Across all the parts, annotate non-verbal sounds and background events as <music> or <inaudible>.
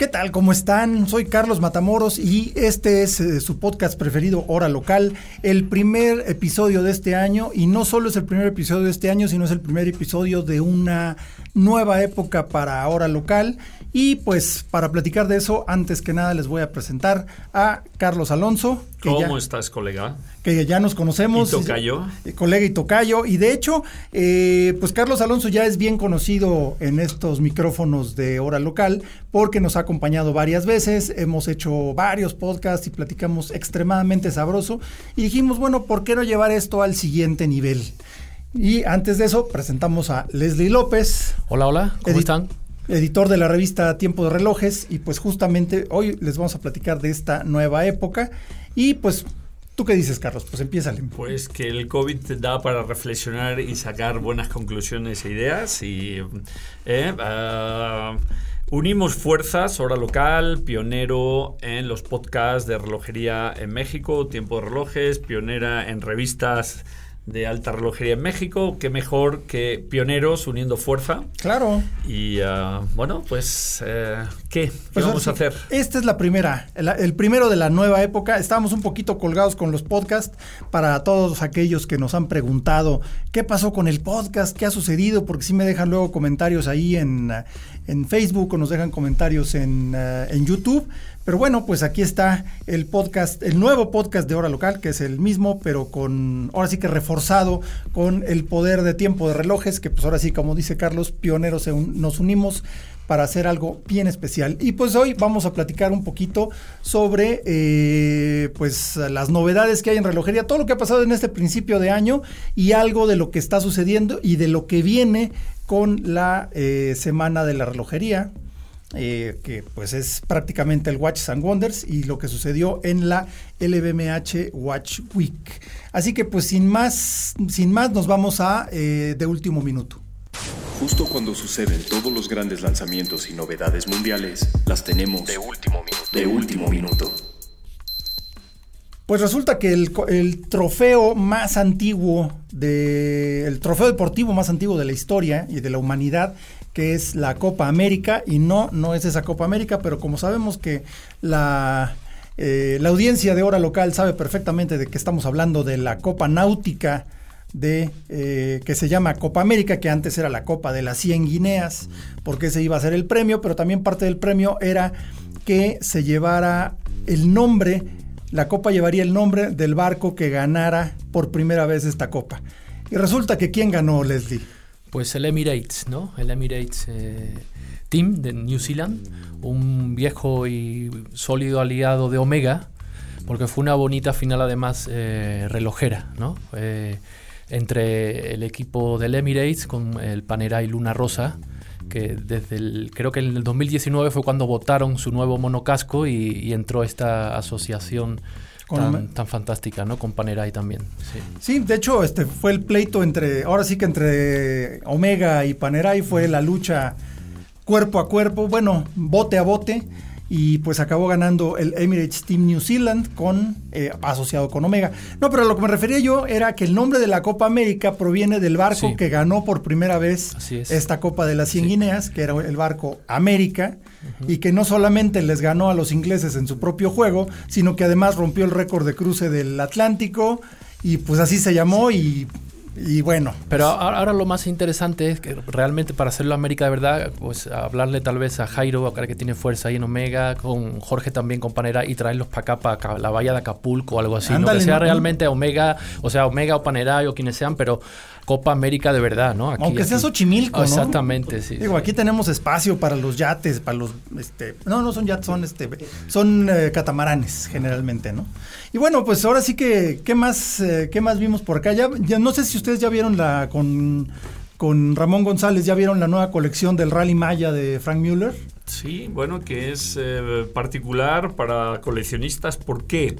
¿Qué tal? ¿Cómo están? Soy Carlos Matamoros y este es eh, su podcast preferido, Hora Local, el primer episodio de este año y no solo es el primer episodio de este año, sino es el primer episodio de una nueva época para Hora Local y pues para platicar de eso, antes que nada les voy a presentar a Carlos Alonso. ¿Cómo estás, colega? Que ya nos conocemos. ¿Y tocayo? Eh, colega y tocayo. Y de hecho, eh, pues Carlos Alonso ya es bien conocido en estos micrófonos de hora local porque nos ha acompañado varias veces, hemos hecho varios podcasts y platicamos extremadamente sabroso. Y dijimos, bueno, ¿por qué no llevar esto al siguiente nivel? Y antes de eso, presentamos a Leslie López. Hola, hola, ¿cómo están? Editor de la revista Tiempo de Relojes y pues justamente hoy les vamos a platicar de esta nueva época y pues ¿Tú qué dices, Carlos? Pues empieza. Pues que el COVID te da para reflexionar y sacar buenas conclusiones e ideas y eh, ah, unimos fuerzas, hora local, pionero en los podcasts de relojería en México, Tiempo de Relojes, pionera en revistas de alta relojería en México. Qué mejor que pioneros uniendo fuerza. Claro. Y ah, bueno, pues, eh, ¿qué? pues vamos a hacer? Esta es la primera, el, primero de la nueva época. Estábamos un poquito colgados con los podcasts para todos aquellos que nos han preguntado qué pasó con el podcast, qué ha sucedido, porque si me dejan luego comentarios ahí en, en Facebook o nos dejan comentarios en, eh, en YouTube. Pero bueno, pues aquí está el podcast, el nuevo podcast de Hora Local, que es el mismo, pero con, ahora sí que reforzado con el poder de tiempo de relojes, que pues ahora sí, como dice Carlos, pioneros nos unimos para hacer algo bien especial. Y pues hoy vamos a platicar un poquito sobre eh, pues las novedades que hay en relojería, todo lo que ha pasado en este principio de año y algo de lo que está sucediendo y de lo que viene con la eh, semana de la relojería eh, que pues es prácticamente el Watch and Wonders y lo que sucedió en la LVMH Watch Week. Así que pues sin más, sin más nos vamos a eh, de último minuto. Justo cuando suceden todos los grandes lanzamientos y novedades mundiales, las tenemos de último minuto. De último minuto. Pues resulta que el, trofeo más antiguo de el trofeo deportivo más antiguo de la historia y de la humanidad que es la Copa América, y no, no es esa Copa América, pero como sabemos que la, eh, la audiencia de hora local sabe perfectamente de que estamos hablando de la Copa Náutica de eh, que se llama Copa América, que antes era la Copa de las 100 Guineas, porque ese iba a ser el premio, pero también parte del premio era que se llevara el nombre, la copa llevaría el nombre del barco que ganara por primera vez esta copa. Y resulta que ¿quién ganó, Leslie? Pues el Emirates, ¿no? El Emirates eh, Team de New Zealand, un viejo y sólido aliado de Omega, porque fue una bonita final además eh, relojera, ¿no? Eh, entre el equipo del Emirates con el Panerai Luna Rosa, que desde el, creo que en el 2019 fue cuando votaron su nuevo monocasco y, y entró esta asociación tan, fantástica, ¿no? Con Panerai también. Sí. de hecho, este fue el pleito entre, ahora sí que entre Omega y Panerai fue la lucha cuerpo a cuerpo, bueno, bote a bote y pues acabó ganando el Emirates Team New Zealand con eh, asociado con Omega. No, pero lo que me refería yo era que el nombre de la Copa América proviene del barco que ganó por primera vez esta Copa de las 100 Guineas, que era el barco América, y que no solamente les ganó a los ingleses en su propio juego, sino que además rompió el récord de cruce del Atlántico y pues así se llamó y y bueno. Pero ahora, lo más interesante es que realmente para hacerlo América de verdad, pues hablarle tal vez a Jairo, acá que tiene fuerza ahí en Omega, con Jorge también, con Panera, y traerlos para acá, para la bahía de Acapulco o algo así. ¿no? Que sea realmente Omega, o sea, Omega o Panera o quienes sean, pero Copa América de verdad, ¿no? Aunque sea Xochimilco, ¿no? Exactamente, sí. Digo, aquí tenemos espacio para los yates, para los, este, no, no son yates, son, este, son eh, catamaranes generalmente, ¿no? Y bueno, pues ahora sí que, ¿qué más, eh, qué más vimos por acá? Ya, ya no sé si ustedes ya vieron la con con Ramón González. ¿Ya vieron la nueva colección del Rally Maya de Frank Müller? Sí, bueno, que es eh, particular para coleccionistas. ¿Por qué?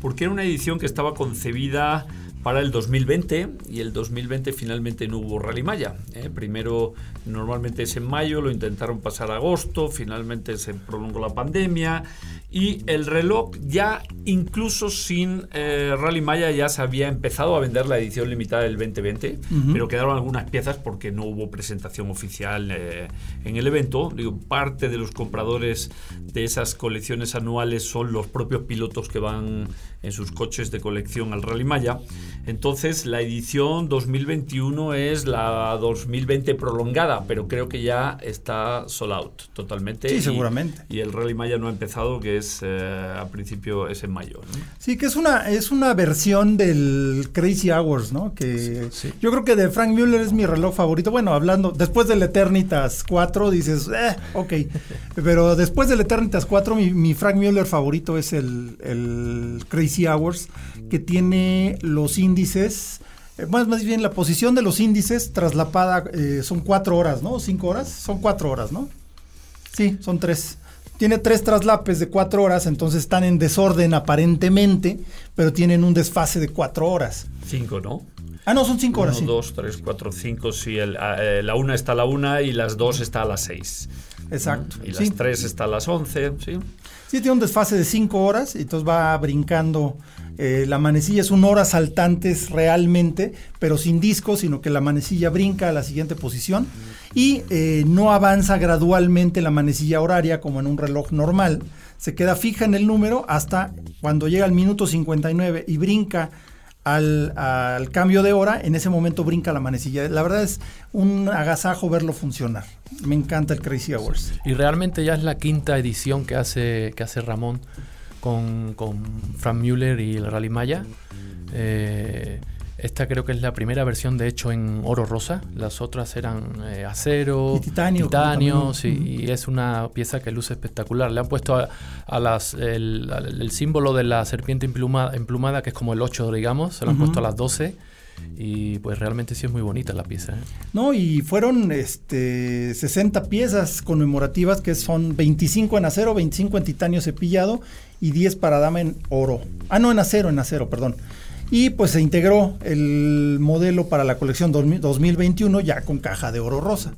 Porque era una edición que estaba concebida para el 2020 y el 2020 finalmente no hubo Rally Maya. ¿eh? Primero, normalmente es en mayo, lo intentaron pasar a agosto, finalmente se prolongó la pandemia y el reloj ya incluso sin eh, Rally Maya ya se había empezado a vender la edición limitada del 2020, pero quedaron algunas piezas porque no hubo presentación oficial eh, en el evento. Digo, parte de los compradores de esas colecciones anuales son los propios pilotos que van en sus coches de colección al Rally Maya. Entonces, la edición 2021 es la 2020 prolongada, pero creo que ya está sold out totalmente. Sí, seguramente. Y el Rally Maya no ha empezado, que es eh, a principio es en mayo. Sí, que es una es una versión del Crazy Hours, ¿no? Que yo creo que de Frank Mueller es mi reloj favorito. Bueno, hablando después del Eternitas 4 dices, eh, ok, <laughs> pero después del Eternitas 4 mi, Frank Mueller favorito es el, el Crazy Hours que tiene los índices eh, más, más bien la posición de los índices traslapada eh, son cuatro horas, ¿no? ¿Cinco horas? Son cuatro horas, ¿no? Sí, son tres. Tiene tres traslapes de cuatro horas, entonces están en desorden aparentemente, pero tienen un desfase de cuatro horas. Cinco, ¿no? Ah, no, son cinco horas. Uno, dos, tres, cuatro, cinco. Sí, eh, la una está a la una y las dos está a las seis. Exacto. Y las tres está a las once, sí. Sí, tiene un desfase de cinco horas y entonces va brincando. Eh, la manecilla es un horas saltantes realmente, pero sin disco, sino que la manecilla brinca a la siguiente posición y eh, no avanza gradualmente la manecilla horaria como en un reloj normal. Se queda fija en el número hasta cuando llega al minuto 59 y brinca al, al, cambio de hora, en ese momento brinca la manecilla. La verdad es un agasajo verlo funcionar. Me encanta el Crazy Hours. Y realmente ya es la quinta edición que hace, que hace Ramón con, con Frank Müller y el Rally Maya. Eh, esta creo que es la primera versión, de hecho, en oro rosa. Las otras eran eh, acero, y titanio. titanio sí, y es una pieza que luce espectacular. Le han puesto a, las, el, símbolo de la serpiente emplumada, emplumada, que es como el 8, digamos, se lo han puesto a las 12. Y pues realmente sí es muy bonita la pieza. ¿eh? No, y fueron este 60 piezas conmemorativas que son 25 en acero, 25 en titanio cepillado y 10 para dama en oro. Ah, no, en acero, en acero, perdón. Y pues se integró el modelo para la colección 2021 ya con caja de oro rosa.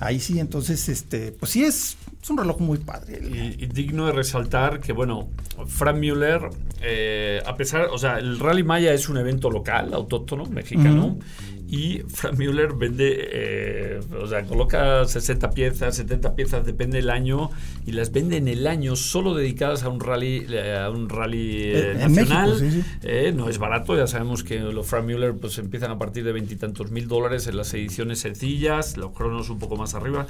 Ahí sí, entonces, este, pues sí es, es un reloj muy padre. Y, digno de resaltar que, bueno, Frank Müller, eh, a pesar, o sea, el Rally Maya es un evento local, autóctono, mexicano, y Frank Müller vende, eh, o sea, coloca 60 piezas, 70 piezas, depende del año, y las vende en el año solo dedicadas a un rally, eh, a un rally eh, nacional. no es barato, ya sabemos que los Frank Müller pues empiezan a partir de veintitantos mil dólares en las ediciones sencillas, los cronos un poco más arriba.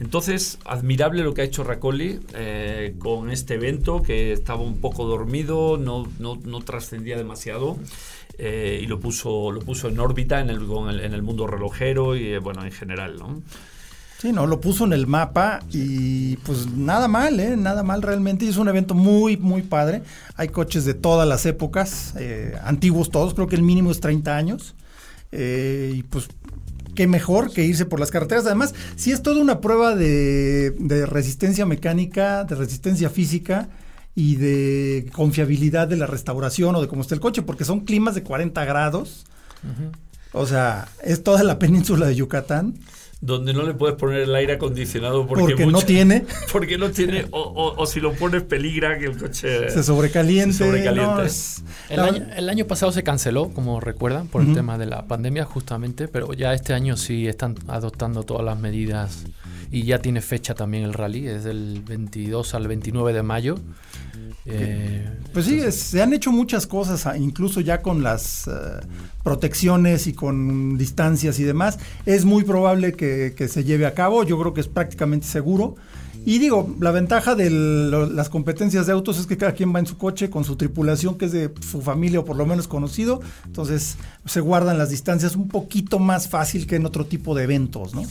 Entonces, admirable lo que ha hecho Racoli con este evento, que estaba un poco dormido, no, no, no trascendía demasiado. Eh, y lo puso, lo puso en órbita en el, en el mundo relojero y eh, bueno, en general, ¿no? Sí, no, lo puso en el mapa y pues nada mal, ¿eh? Nada mal realmente. Y es un evento muy, muy padre. Hay coches de todas las épocas, eh, antiguos todos, creo que el mínimo es 30 años. y pues qué mejor que irse por las carreteras. Además, si es toda una prueba de, de resistencia mecánica, de resistencia física y de confiabilidad de la restauración o de cómo está el coche, porque son climas de 40 grados. O sea, es toda la península de Yucatán. Donde no le puedes poner el aire acondicionado porque, no tiene. <laughs> Porque no tiene, o, si lo pones peligra que el coche se sobrecaliente. el, año, pasado se canceló, como recuerdan, por el tema de la pandemia justamente, pero ya este año sí están adoptando todas las medidas y ya tiene fecha también el rally, es del 22 al 29 de mayo. Eh, pues sí, se han hecho muchas cosas, ah, incluso ya con las eh, protecciones y con distancias y demás. Es muy probable que, se lleve a cabo, yo creo que es prácticamente seguro. Y digo, la ventaja de las competencias de autos es que cada quien va en su coche con su tripulación, que es de su familia o por lo menos conocido. Entonces se guardan las distancias un poquito más fácil que en otro tipo de eventos, ¿no?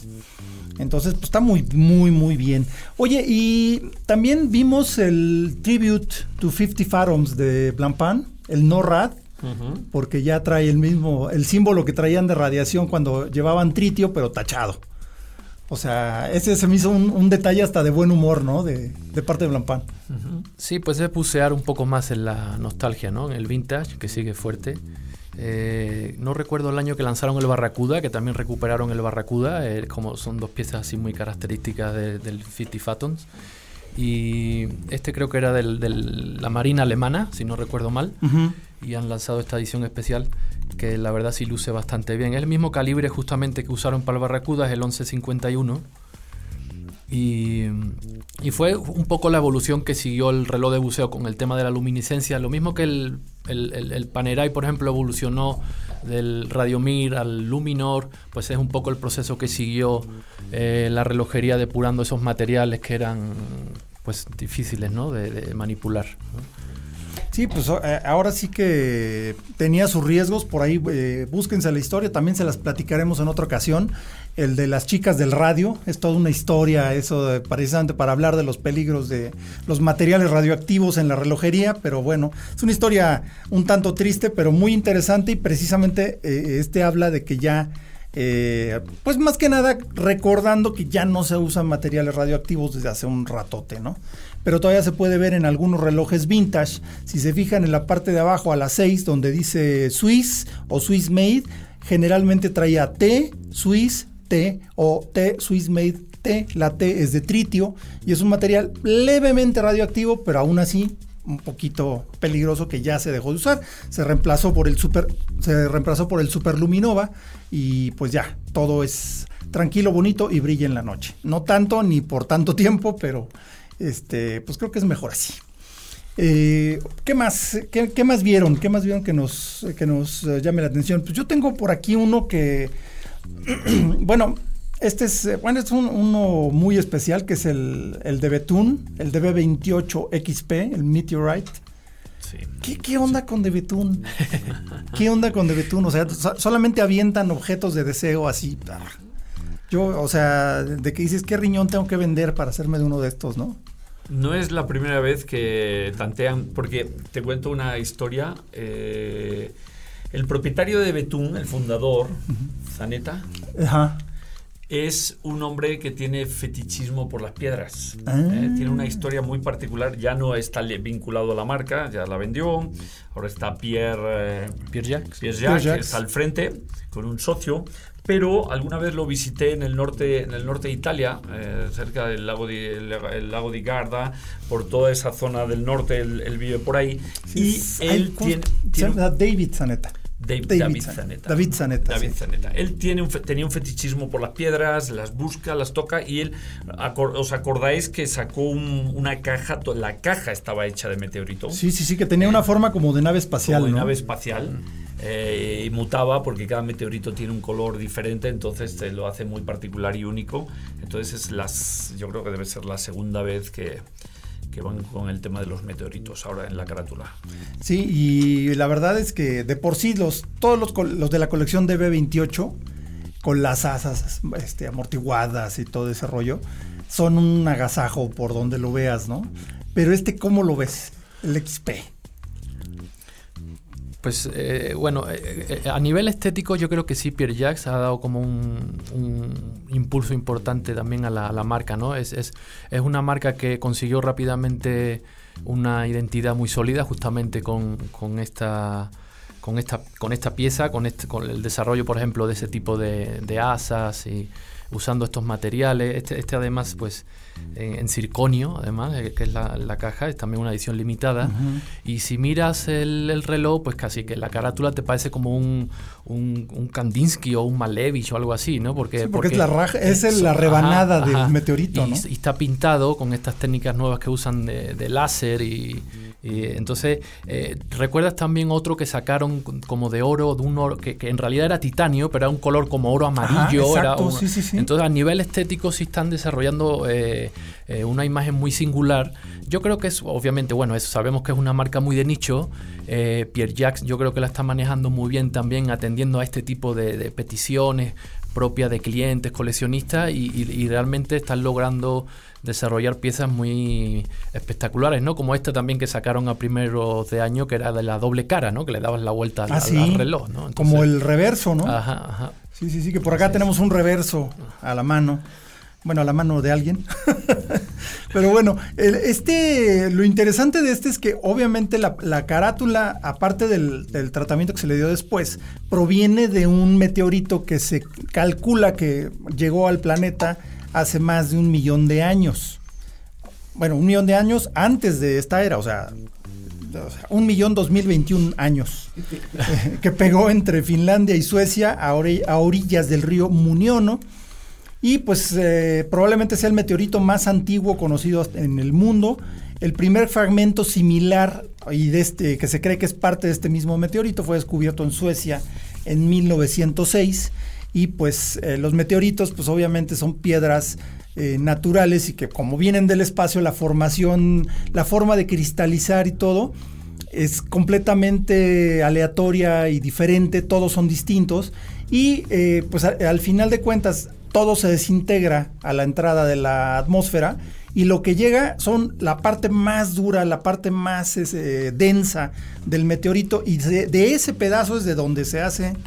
Entonces, pues está muy, muy, muy bien. Oye, y también vimos el Tribute to 50 Fathoms de Blancpain, el NORAD. porque ya trae el mismo, el símbolo que traían de radiación cuando llevaban tritio, pero tachado. O sea, ese se me hizo un, detalle hasta de buen humor, ¿no? De, parte de Blancpain. Sí, pues es bucear un poco más en la nostalgia, ¿no? En el vintage, que sigue fuerte. Eh, no recuerdo el año que lanzaron el Barracuda, que también recuperaron el Barracuda, eh, como son dos piezas así muy características del 50 Fathoms. Y este creo que era de la Marina Alemana, si no recuerdo mal. Y han lanzado esta edición especial que la verdad sí luce bastante bien. Es el mismo calibre justamente que usaron para el Barracuda, es el 1151. Y, y, fue un poco la evolución que siguió el reloj de buceo con el tema de la luminiscencia. Lo mismo que el, Panerai, por ejemplo, evolucionó del Radiomir al Luminor, pues es un poco el proceso que siguió eh, la relojería depurando esos materiales que eran pues difíciles ¿no? de, manipular. Sí, pues eh, ahora sí que tenía sus riesgos, por ahí eh, búsquense la historia, también se las platicaremos en otra ocasión. El de las chicas del radio, es toda una historia, eso precisamente para hablar de los peligros de los materiales radioactivos en la relojería, pero bueno, es una historia un tanto triste, pero muy interesante y precisamente eh, este habla de que ya pues más que nada recordando que ya no se usan materiales radioactivos desde hace un ratote, ¿no? pero todavía se puede ver en algunos relojes vintage. Si se fijan en la parte de abajo a las 6 donde dice Swiss o Swiss Made, generalmente traía T, Swiss, T o T, Swiss Made T. La T es de tritio y es un material levemente radioactivo, pero aún así un poquito peligroso que ya se dejó de usar. Se reemplazó por el super, se reemplazó por el y pues ya, todo es tranquilo, bonito y brilla en la noche. No tanto ni por tanto <laughs> tiempo, pero este, pues creo que es mejor así. Eh, ¿Qué más? Qué, más vieron? ¿Qué más vieron que nos, que nos eh, llame la atención? Pues yo tengo por aquí uno que, <clears throat> bueno, este es, eh, bueno, es uno muy especial que es el, el de Betún, el DB28XP, el Meteorite. Sí. ¿Qué, onda con Betún? ¿Qué onda con <laughs> Betún? O sea, solamente avientan objetos de deseo así. Yo, o sea, de que dices, ¿qué riñón tengo que vender para hacerme de uno de estos, no? No es la primera vez que tantean, porque te cuento una historia. Eh, el propietario de Betún, el fundador, Zaneta, es un hombre que tiene fetichismo por las piedras. Ah. Eh, tiene una historia muy particular. Ya no está vinculado a la marca, ya la vendió. Ahora está Pierre, eh, Pierre Jacques, Pierre Jacques, que está al frente con un socio pero alguna vez lo visité en el norte, en el norte de Italia, eh, cerca del lago de, el, lago di Garda, por toda esa zona del norte, él, vive por ahí. y él tiene, David Zanetta. David, David, Zanetta. David Zanetta. David Zanetta. Él tiene un, tenía un fetichismo por las piedras, las busca, las toca y él, ¿os acordáis que sacó una caja? La caja estaba hecha de meteorito. Sí, sí, sí, que tenía una forma como de nave espacial. Como de nave espacial. Eh, y mutaba porque cada meteorito tiene un color diferente, entonces te lo hace muy particular y único. Entonces es las, yo creo que debe ser la segunda vez que, que van con el tema de los meteoritos ahora en la carátula. Sí, y la verdad es que de por sí los, todos los, los de la colección de B28, con las asas este, amortiguadas y todo ese rollo, son un agasajo por donde lo veas, ¿no? Pero este, ¿cómo lo ves? El XP. Pues eh, bueno, eh, eh, a nivel estético yo creo que sí, Pierre Jacques ha dado como un, impulso importante también a la, marca, ¿no? Es, es, es, una marca que consiguió rápidamente una identidad muy sólida justamente con, con esta... Con esta, con esta pieza, con, este, con el desarrollo, por ejemplo, de ese tipo de, de asas y usando estos materiales. Este, este además, pues, en, circonio, además, que es la, caja, es también una edición limitada. Y si miras el, reloj, pues casi que la carátula te parece como un, un, Kandinsky o un Malevich o algo así, ¿no? Porque, porque, es la raja, es la rebanada del meteorito, y, ¿no? Y está pintado con estas técnicas nuevas que usan de, láser y, entonces, eh, ¿recuerdas también otro que sacaron como de oro, de un oro, que, en realidad era titanio, pero era un color como oro amarillo? era Entonces, a nivel estético sí están desarrollando eh, eh, una imagen muy singular. Yo creo que es, obviamente, bueno, sabemos que es una marca muy de nicho. Eh, Pierre Jacques yo creo que la está manejando muy bien también, atendiendo a este tipo de, peticiones propia de clientes, coleccionistas y, realmente están logrando desarrollar piezas muy espectaculares, ¿no? Como esta también que sacaron a primeros de año, que era de la doble cara, ¿no? Que le dabas la vuelta ah, al, reloj, ¿no? Como el reverso, ¿no? Ajá, ajá. Sí, sí, sí, que por acá tenemos un reverso a la mano bueno, a la mano de alguien. <laughs> Pero bueno, este, lo interesante de este es que obviamente la, carátula, aparte del, tratamiento que se le dio después, proviene de un meteorito que se calcula que llegó al planeta hace más de un millón de años. Bueno, un millón de años antes de esta era, o sea, un millón dos mil veintiún años, <laughs> que pegó entre Finlandia y Suecia a, orillas del río Muniono y pues eh, probablemente sea el meteorito más antiguo conocido en el mundo. El primer fragmento similar y de este, que se cree que es parte de este mismo meteorito fue descubierto en Suecia en 1906 y pues eh, los meteoritos pues obviamente son piedras eh, naturales y que como vienen del espacio la formación, la forma de cristalizar y todo es completamente aleatoria y diferente, todos son distintos. Y pues al final de cuentas todo se desintegra a la entrada de la atmósfera y lo que llega son la parte más dura, la parte más densa del meteorito y de, ese pedazo es de donde se hacen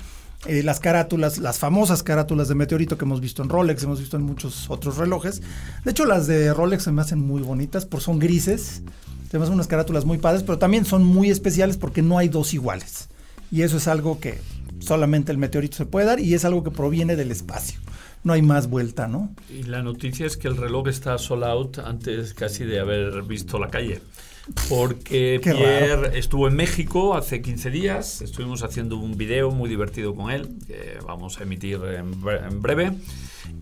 eh, las carátulas, las famosas carátulas de meteorito que hemos visto en Rolex, hemos visto en muchos otros relojes. De hecho, las de Rolex se me hacen muy bonitas porque son grises, tenemos unas carátulas muy padres, pero también son muy especiales porque no hay dos iguales. Y eso es algo que solamente el meteorito se puede dar y es algo que proviene del espacio no hay más vuelta, ¿no? Y la noticia es que el reloj está sold out antes casi de haber visto la calle. Porque Pierre estuvo en México hace 15 días, estuvimos haciendo un video muy divertido con él, que vamos a emitir en, breve.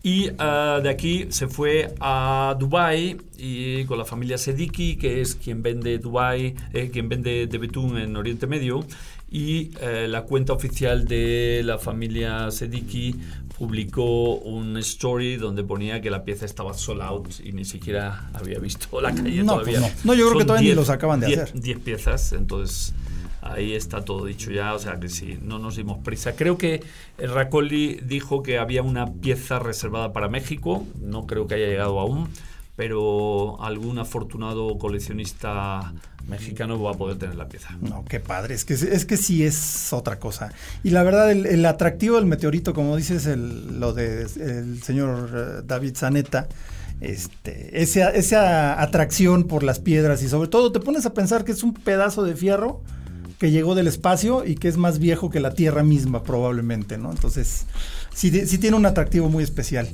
Y ah, de aquí se fue a Dubai y con la familia Sediki, que es quien vende Dubai, eh, quien vende de Betún en Oriente Medio. Y eh, la cuenta oficial de la familia Sediki publicó un story donde ponía que la pieza estaba sold out y ni siquiera había visto la calle no, todavía. Pues no. yo creo que todavía ni los acaban de hacer. 10 piezas, entonces ahí está todo dicho ya, o sea que sí, no nos dimos prisa. Creo que Racoli dijo que había una pieza reservada para México, no creo que haya llegado aún, pero algún afortunado coleccionista mexicano va a poder tener la pieza. No, qué padre, es que, es que sí es otra cosa. Y la verdad, el, atractivo del meteorito, como dices, el, lo del señor eh, David Zaneta, este, esa, atracción por las piedras y sobre todo te pones a pensar que es un pedazo de fierro que llegó del espacio y que es más viejo que la Tierra misma probablemente, ¿no? Entonces, sí tiene un atractivo muy especial.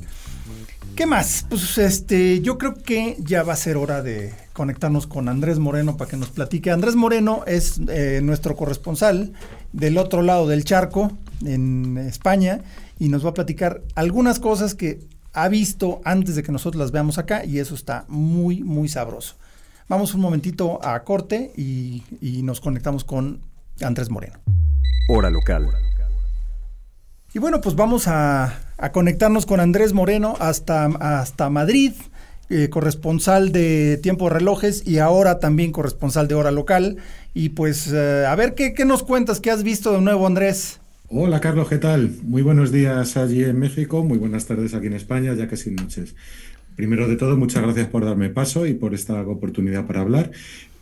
¿Qué más? Pues este, yo creo que ya va a ser hora de conectarnos con Andrés Moreno para que nos platique. Andrés Moreno es eh, nuestro corresponsal del otro lado del charco, en España, y nos va a platicar algunas cosas que ha visto antes de que nosotros las veamos acá, y eso está muy, muy sabroso. Vamos un momentito a corte y, y nos conectamos con Andrés Moreno. Hora local. Y bueno, pues vamos a, conectarnos con Andrés Moreno hasta, hasta Madrid, eh, corresponsal de Tiempo de Relojes y ahora también corresponsal de Hora Local. Y pues eh, a ver ¿qué, qué nos cuentas, qué has visto de nuevo, Andrés. Hola Carlos, ¿qué? Muy buenos días allí en México, muy buenas tardes aquí en España, ya sin noches. Primero de todo, muchas gracias por darme paso y por esta oportunidad para hablar.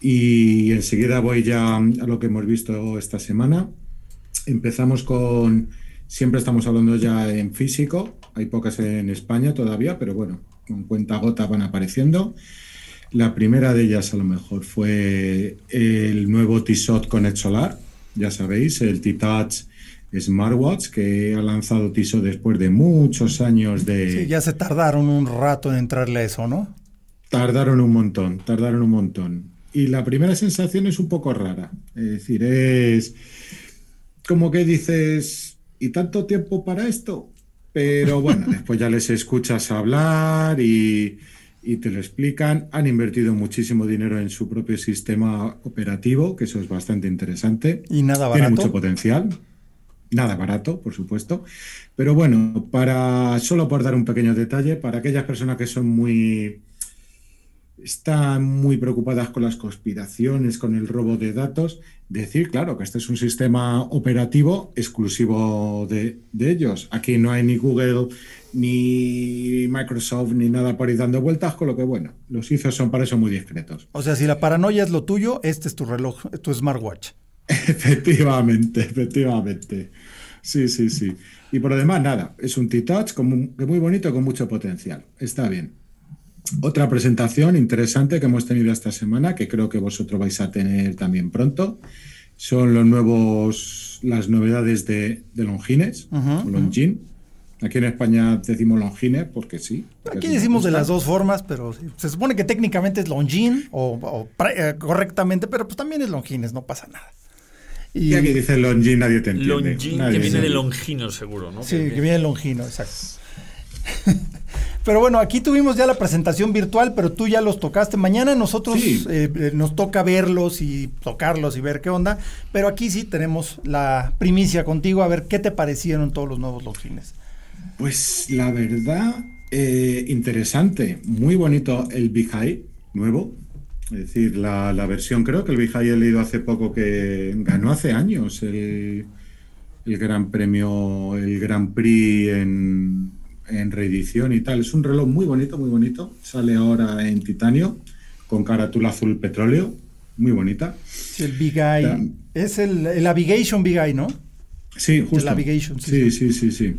Y enseguida voy ya a lo que hemos visto esta semana. Empezamos con Siempre estamos hablando ya en físico, hay pocas en España todavía, pero bueno, con cuenta gota van apareciendo. La primera de ellas a lo mejor fue el nuevo Tissot Connect Solar, ya sabéis, el T-Touch Smartwatch que ha lanzado Tissot después de muchos años de... Sí, ya se tardaron un rato en entrarle a eso, ¿no? Tardaron un montón, tardaron un montón. Y la primera sensación es un poco rara. Es decir, es como que dices, ¿y tanto tiempo para esto? Pero bueno, <laughs> después ya les escuchas hablar y, te lo explican. Han invertido muchísimo dinero en su propio sistema operativo, que eso es bastante interesante. Y nada barato. Tiene mucho potencial. Nada barato, por supuesto. Pero bueno, para solo por dar un pequeño detalle, para aquellas personas que son muy están muy preocupadas con las conspiraciones, con el robo de datos. Decir, claro, que este es un sistema operativo exclusivo de, ellos. Aquí no hay ni Google, ni Microsoft, ni nada por ahí dando vueltas, con lo que, bueno, los ISOs son para eso muy discretos. O sea, si la paranoia es lo tuyo, este es tu reloj, tu smartwatch. <laughs> Efectivamente, efectivamente. Sí, sí, sí. Y por lo demás, nada, es un T-Touch muy bonito, con mucho potencial. Está bien. Otra presentación interesante que hemos tenido esta semana, que creo que vosotros vais a tener también pronto, son los nuevos, las novedades de, Longines, Longin. Aquí en España decimos Longines porque sí. Aquí decimos de las dos formas, pero se supone que técnicamente es Longin o, eh, correctamente, pero pues también es Longines, no pasa nada. Y, aquí dice Longin, nadie te entiende. Longin, que viene de Longino, seguro, ¿no? Sí, que viene de Longino, exacto. Pero bueno, aquí tuvimos ya la presentación virtual, pero tú ya los tocaste. Mañana nosotros eh, eh, nos toca verlos y tocarlos y ver qué onda. Pero aquí sí tenemos la primicia contigo, a ver qué te parecieron todos los nuevos logines. Pues la verdad, eh, interesante, muy bonito el High nuevo. Es decir, la, versión, creo que el High he leído hace poco que ganó hace años el, el Gran Premio, el Gran Prix en, en reedición y tal. Es un reloj muy bonito, muy bonito. Sale ahora en titanio con carátula azul petróleo, muy bonita. el Big Eye. es el, el, Navigation Big Eye, ¿no? Sí, justo. El Navigation, sí, sí, sí, sí,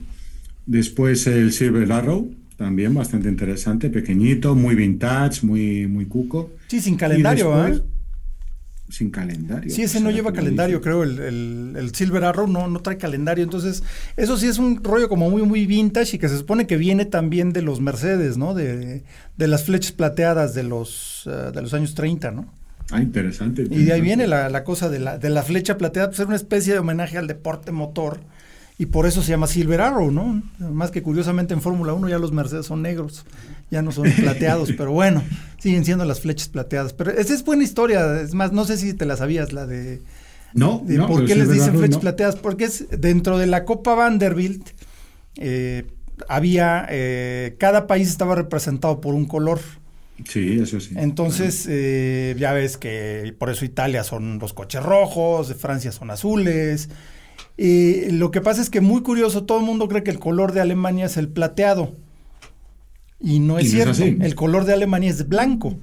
Después el Silver Arrow, también bastante interesante, pequeñito, muy vintage, muy, muy cuco. Sí, sin calendario, ¿eh? Sin calendario. Sí, ese no lleva calendario, creo. El, Silver Arrow no, no trae calendario. Entonces, eso sí es un rollo como muy, muy vintage y que se supone que viene también de los Mercedes, ¿no? De, las flechas plateadas de los, eh, de los años 30, ¿no? Ah, interesante, Y de ahí viene la, cosa de la, de la flecha plateada, pues era una especie de homenaje al deporte motor y por eso se llama Silver Arrow, ¿no? Más que curiosamente en Fórmula 1 ya los Mercedes son negros, ya no son <laughs> plateados, pero bueno, siguen siendo las flechas plateadas. Pero esa es buena historia, es más, no sé si te la sabías, la de... No, de ¿Por qué les dicen flechas plateadas? Porque es dentro de la Copa Vanderbilt, eh, había, eh, cada país estaba representado por un color. Sí, eso sí. Entonces, eh, ya ves que por eso Italia son los coches rojos, de Francia son azules, y lo que pasa es que muy curioso, todo el mundo cree que el color de Alemania es el plateado. Y no es cierto. el color de Alemania es blanco.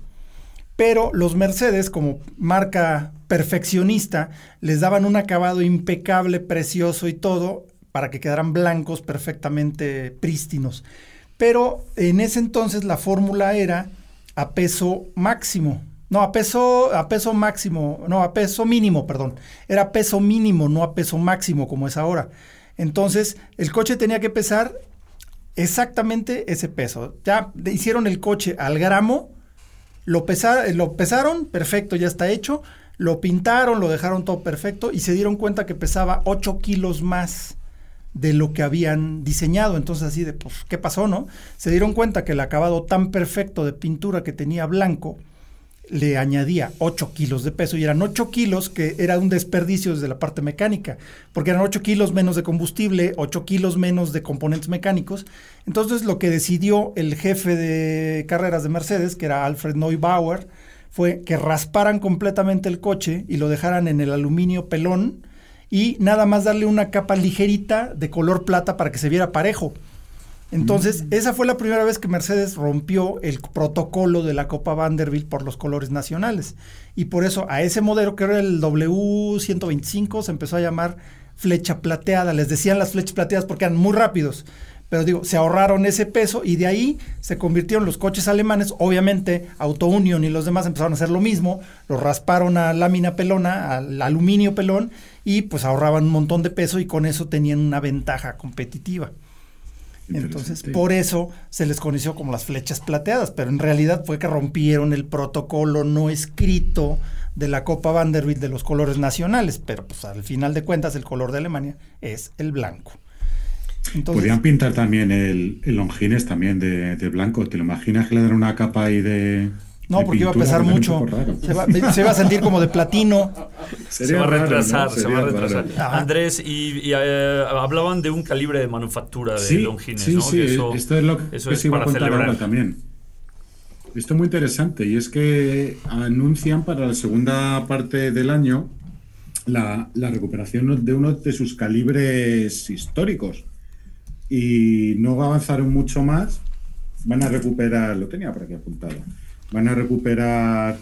Pero los Mercedes, como marca perfeccionista, les daban un acabado impecable, precioso y todo, para que quedaran blancos perfectamente prístinos. Pero en ese entonces la fórmula era a peso máximo. No, a peso, a peso máximo, no, a peso mínimo, perdón. Era peso mínimo, no a peso máximo como es ahora. Entonces, el coche tenía que pesar exactamente ese peso. Ya hicieron el coche al gramo, lo, pesaron, perfecto, ya está hecho. Lo pintaron, lo dejaron todo perfecto y se dieron cuenta que pesaba 8 kilos más de lo que habían diseñado. Entonces así de, pues, ¿qué pasó, no? Se dieron cuenta que el acabado tan perfecto de pintura que tenía blanco le añadía 8 kilos de peso y eran 8 kilos que era un desperdicio desde la parte mecánica, porque eran 8 kilos menos de combustible, 8 kilos menos de componentes mecánicos. Entonces lo que decidió el jefe de carreras de Mercedes, que era Alfred Neubauer, fue que rasparan completamente el coche y lo dejaran en el aluminio pelón y nada más darle una capa ligerita de color plata para que se viera parejo. Entonces, mm. esa fue la primera vez que Mercedes rompió el protocolo de la Copa Vanderbilt por los colores nacionales. Y por eso a ese modelo, que era el W125, se empezó a llamar flecha plateada. Les decían las flechas plateadas porque eran muy rápidos. Pero digo, se ahorraron ese peso y de ahí se convirtieron los coches alemanes. Obviamente, Auto Union y los demás empezaron a hacer lo mismo. Lo rasparon a lámina pelona, al aluminio pelón, y pues ahorraban un montón de peso y con eso tenían una ventaja competitiva. Entonces, por eso se les conoció como las flechas plateadas, pero en realidad fue que rompieron el protocolo no escrito de la Copa Vanderbilt de los colores nacionales, pero pues al final de cuentas el color de Alemania es el blanco. Podrían pintar también el, el Longines también de, de, blanco, ¿te lo imaginas que le dan una capa ahí de, no, porque iba a pesar mucho. Se va, se a sentir como de platino. <laughs> se va a retrasar, se va a retrasar. Andrés, y, eh, hablaban de un calibre de manufactura de Longines, sí, Sí, eso, esto es lo que, eso es para celebrar también. esto es muy interesante y es que anuncian para la segunda parte del año la, la recuperación de uno de sus calibres históricos y no avanzaron mucho más. Van a recuperar, lo tenía por aquí apuntado, van a recuperar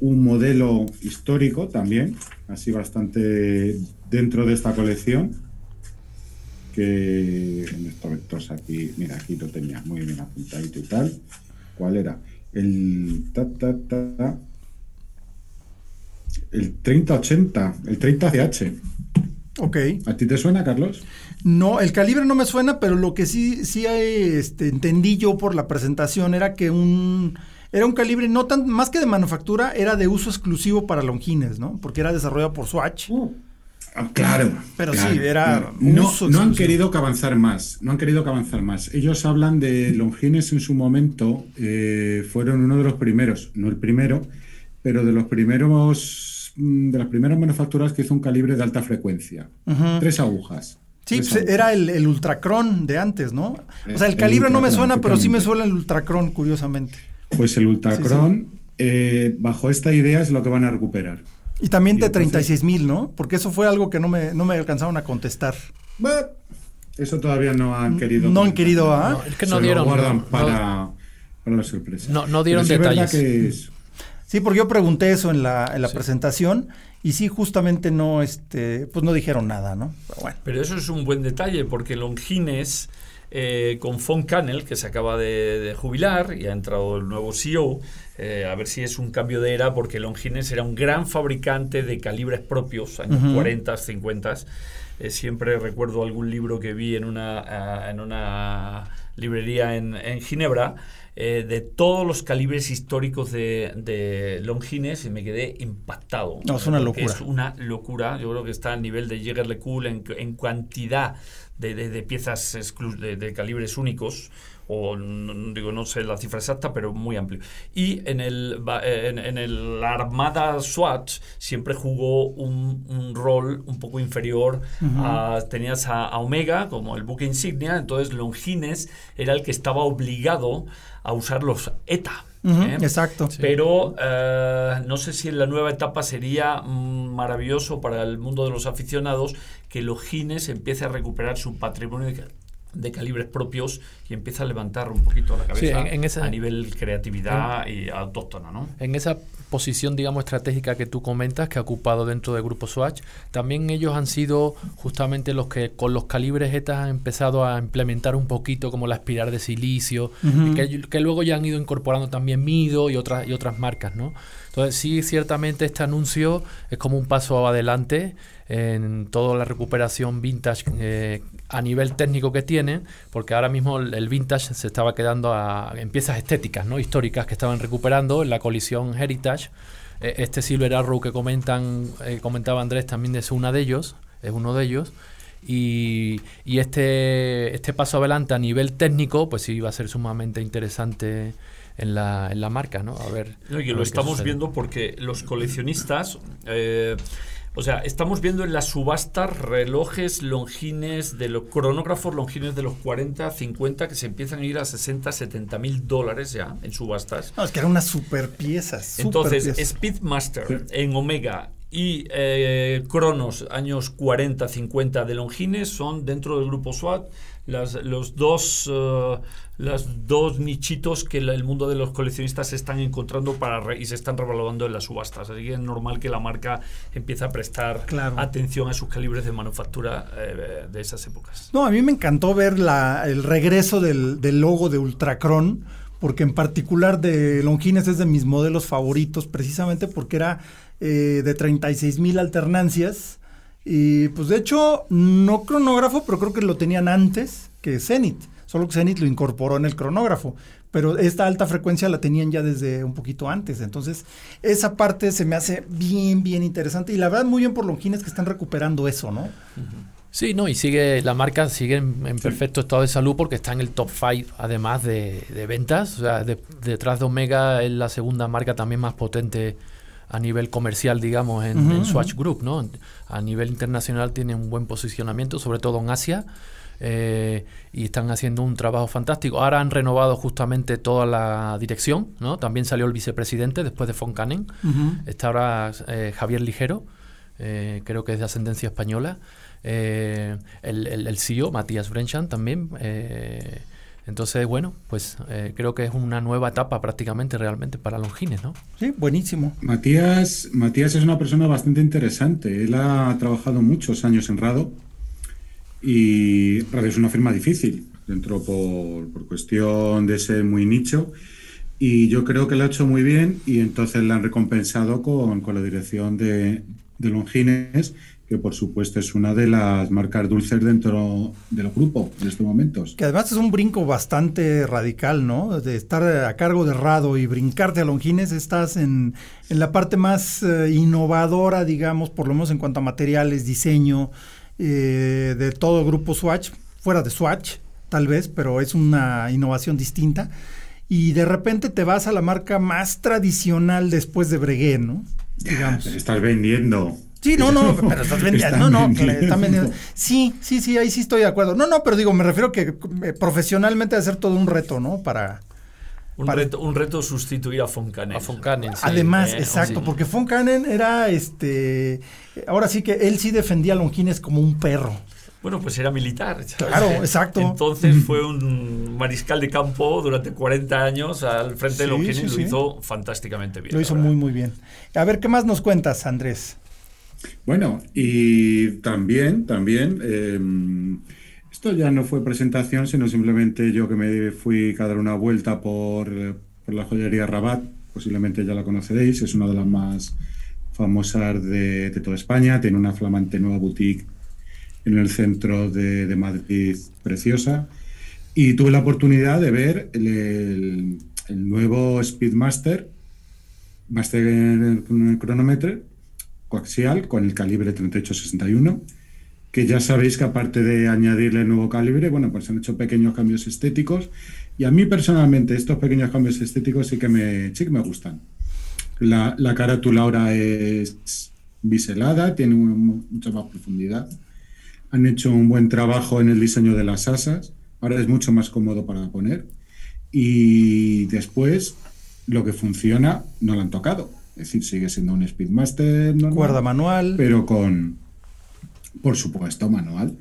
un modelo histórico también, así bastante dentro de esta colección, que en estos aquí, mira, aquí lo tenía muy bien apuntadito y tal. ¿Cuál era? El ta, ta, ta, el 3080, el 30CH. Ok. ¿A ti te suena, Carlos? No, el calibre no me suena, pero lo que sí, sí este, entendí yo por la presentación era que un era un calibre no tan más que de manufactura, era de uso exclusivo para Longines, ¿no? Porque era desarrollado por Swatch. Uh. Ah, claro. Pero claro, sí, era claro. no, uso no han querido que avanzar más. No han querido que avanzar más. Ellos hablan de Longines en su momento, eh, fueron uno de los primeros, no el primero, pero de los primeros mm, de las primeras manufacturas que hizo un calibre de alta frecuencia. Tres agujas. Sí, Tres pues, agujas. era el, el Ultracron de antes, ¿no? O sea, el El calibre no me suena, pero sí me suena el Ultracron, curiosamente. Pues el Ultracron, eh, bajo esta idea, es lo que van a recuperar. Y también de entonces- 36 mil, ¿no? Porque eso fue algo que no me, no me alcanzaron a contestar. Eso todavía no han querido. No han querido, ¿ah? No, es que Se no lo dieron. guardan no- para, para la sorpresa. No- no dieron Pero sí detalles. que es- Sí, porque yo pregunté eso en la, en la Sí. presentación y sí, justamente no, este, pues no dijeron nada, ¿no? Pero bueno. Pero eso es un buen detalle porque Longines eh, con Von Cannell, que se acaba de, de jubilar y ha entrado el nuevo CEO, eh, a ver si es un cambio de era porque Longines era un gran fabricante de calibres propios, años Ujú. 40, 50. Eh, siempre recuerdo algún libro que vi en una, ah, en una librería en, en Ginebra eh, de todos los calibres históricos de, de Longines y me quedé impactado. No, es una locura. Es una locura. Yo creo que está al nivel de Jäger LeCoultre en, en cantidad de, de- de piezas de, de calibres únicos. O no, digo, no sé la cifra exacta, pero muy amplio. Y en el en, en el la Armada Swatch siempre jugó un, un rol un poco inferior. a, tenías a, a Omega como el buque insignia, entonces Longines era el que estaba obligado a usar los ETA. ¿Eh? Exacto. Pero eh, no sé si en la nueva etapa sería maravilloso para el mundo de los aficionados que los Gines empiece a recuperar su patrimonio de, ca- de calibres propios y empiece a levantar un poquito la Sí, cabeza en- en esa- a nivel creatividad y autóctona, ¿no? En esa posición, digamos, estratégica que tú comentas, que ha ocupado dentro del grupo Swatch, también ellos han sido justamente los que con los calibres ETA han empezado a implementar un poquito como la espiral de silicio, que, que luego ya han ido incorporando también Mido y otras, y otras marcas, ¿no? Entonces sí, ciertamente este anuncio es como un paso adelante en toda la recuperación vintage eh, a nivel técnico que tienen, porque ahora mismo el, el vintage se estaba quedando a, en piezas estéticas, ¿no? históricas que estaban recuperando en la colisión Heritage. Eh, este Silver Arrow que comentan, eh, comentaba Andrés también es una de ellos, es uno de ellos. Y, y este, este paso adelante a nivel técnico, pues sí va a ser sumamente interesante en la, en la marca, ¿no? A ver. No, y a lo ver estamos viendo porque los coleccionistas, eh, o sea, estamos viendo en las subastas relojes longines de los cronógrafos longines de los 40, 50 que se empiezan a ir a 60, 70 mil dólares ya en subastas. No, es que eran unas super piezas. Entonces, Speedmaster en Omega y eh, Cronos, años 40, 50 de Longines, son dentro del grupo SWAT las, los dos, las dos nichitos que la- el mundo de los coleccionistas se están encontrando para re- y se están revalorando en las subastas. Así que es normal que la marca empiece a prestar Claro. atención a sus calibres de manufactura eh, de esas épocas. No, a mí me encantó ver la, el regreso del, del logo de Ultracron, porque en particular de Longines es de mis modelos favoritos, precisamente porque era eh, de 36 mil alternancias. Y pues de hecho, no cronógrafo, pero creo que lo tenían antes que Zenith. Solo que Zenith lo incorporó en el cronógrafo. Pero esta alta frecuencia la tenían ya desde un poquito antes. Entonces, esa parte se me hace bien, bien interesante. Y la verdad, muy bien por Longines que están recuperando eso, ¿no? Sí, no, y sigue, la marca sigue en, en perfecto estado de salud porque está en el top 5 además de, de ventas. O sea, de- detrás de Omega es la segunda marca también más potente a nivel comercial, digamos, en, Swatch. Group, ¿no? A nivel internacional tiene un buen posicionamiento, sobre todo en Asia. eh, y están haciendo un trabajo fantástico. Ahora han renovado justamente toda la dirección, ¿no? También salió el vicepresidente después de Foncanen. Está ahora eh, Javier Ligero, eh, creo que es de ascendencia española. el, el, CEO, Matías Brenchan, también. Entonces, bueno, pues creo que es una nueva etapa prácticamente realmente para Longines, ¿no? Sí, buenísimo. Matías, Matías es una persona bastante interesante. Él ha trabajado muchos años en Rado y Radio es una firma difícil, dentro por, por, cuestión de ser muy nicho. Y yo creo que lo ha hecho muy bien y entonces la han recompensado con, con la dirección de, de, Longines, que por supuesto es una de las marcas dulces dentro del grupo en estos momentos. Que además es un brinco bastante radical, ¿no? De estar a cargo de Rado y brincarte a Longines, estás en, en la parte más eh, innovadora, digamos, por lo menos en cuanto a materiales, diseño, eh, de todo el grupo Swatch, fuera de Swatch, tal vez, pero es una innovación distinta. Y de repente te vas a la marca más tradicional después de Breguet, ¿no? Digamos. estás vendiendo. Sí, no, no, <laughs> pero estás vendiendo. no, no, Sí, sí, sí, ahí sí estoy de acuerdo. No, no, pero digo, me refiero que eh, profesionalmente hacer todo un reto, ¿no? Para. Un, reto, un reto sustituir a Foncanen. A Foncanen, Además, exacto, porque Foncanen era este. Ahora sí que él sí defendía a Longines como un perro. Bueno, pues era militar. Claro, exacto. Entonces fue un mariscal de campo durante 40 años al frente de Longines y lo hizo fantásticamente bien. Lo hizo muy, muy bien. A ver, ¿qué más nos cuentas, Andrés? Bueno, y también, también. Em, esto ya no fue presentación, sino simplemente yo que me fui a dar una vuelta por, la joyería Rabat, posiblemente ya la conoceréis, es una de las más famosas de, toda España, tiene una flamante nueva boutique en el centro de, Madrid preciosa y tuve la oportunidad de ver el, nuevo Speedmaster, Master cronómetro coaxial con el calibre 3861 que ya sabéis que aparte de añadirle nuevo calibre, bueno, pues han hecho pequeños cambios estéticos y a mí personalmente estos pequeños cambios estéticos sí que me, sí que me gustan. La, la carátula ahora es biselada, tiene mucha más profundidad. Han hecho un buen trabajo en el diseño de las asas, ahora es mucho más cómodo para poner. Y después, lo que funciona, no lo han tocado. Es decir, sigue siendo un Speedmaster normal. Cuerda manual. Pero con, por supuesto, manual.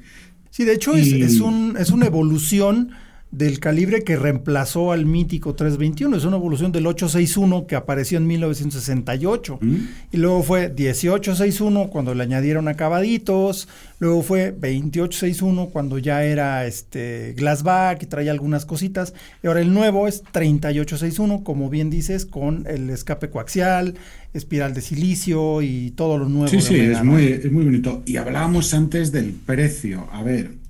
Sí, de hecho es, es, un, es una evolución del calibre que reemplazó al mítico 321. Es una evolución del 861 que apareció en 1968. Mm. Y luego fue 1861 cuando le añadieron acabaditos. Luego fue 2861 cuando ya era este glassback y traía algunas cositas. Y ahora el nuevo es 3861, como bien dices, con el escape coaxial, espiral de silicio y todo lo nuevo. Sí, sí, es muy, es muy bonito. Y hablábamos antes del precio. A ver,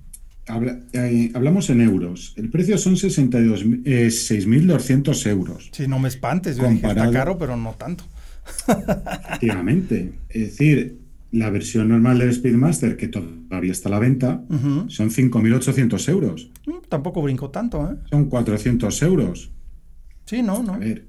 eh, hablamos en euros. El precio son 6.200 eh, euros. Sí, no me espantes. Comparado, está caro, pero no tanto. Efectivamente. Es decir, la versión normal del Speedmaster, que todavía está a la venta, son 5.800 euros. Mm, tampoco brinco tanto, ¿eh? Son 400 euros. Sí, no, no. A ver,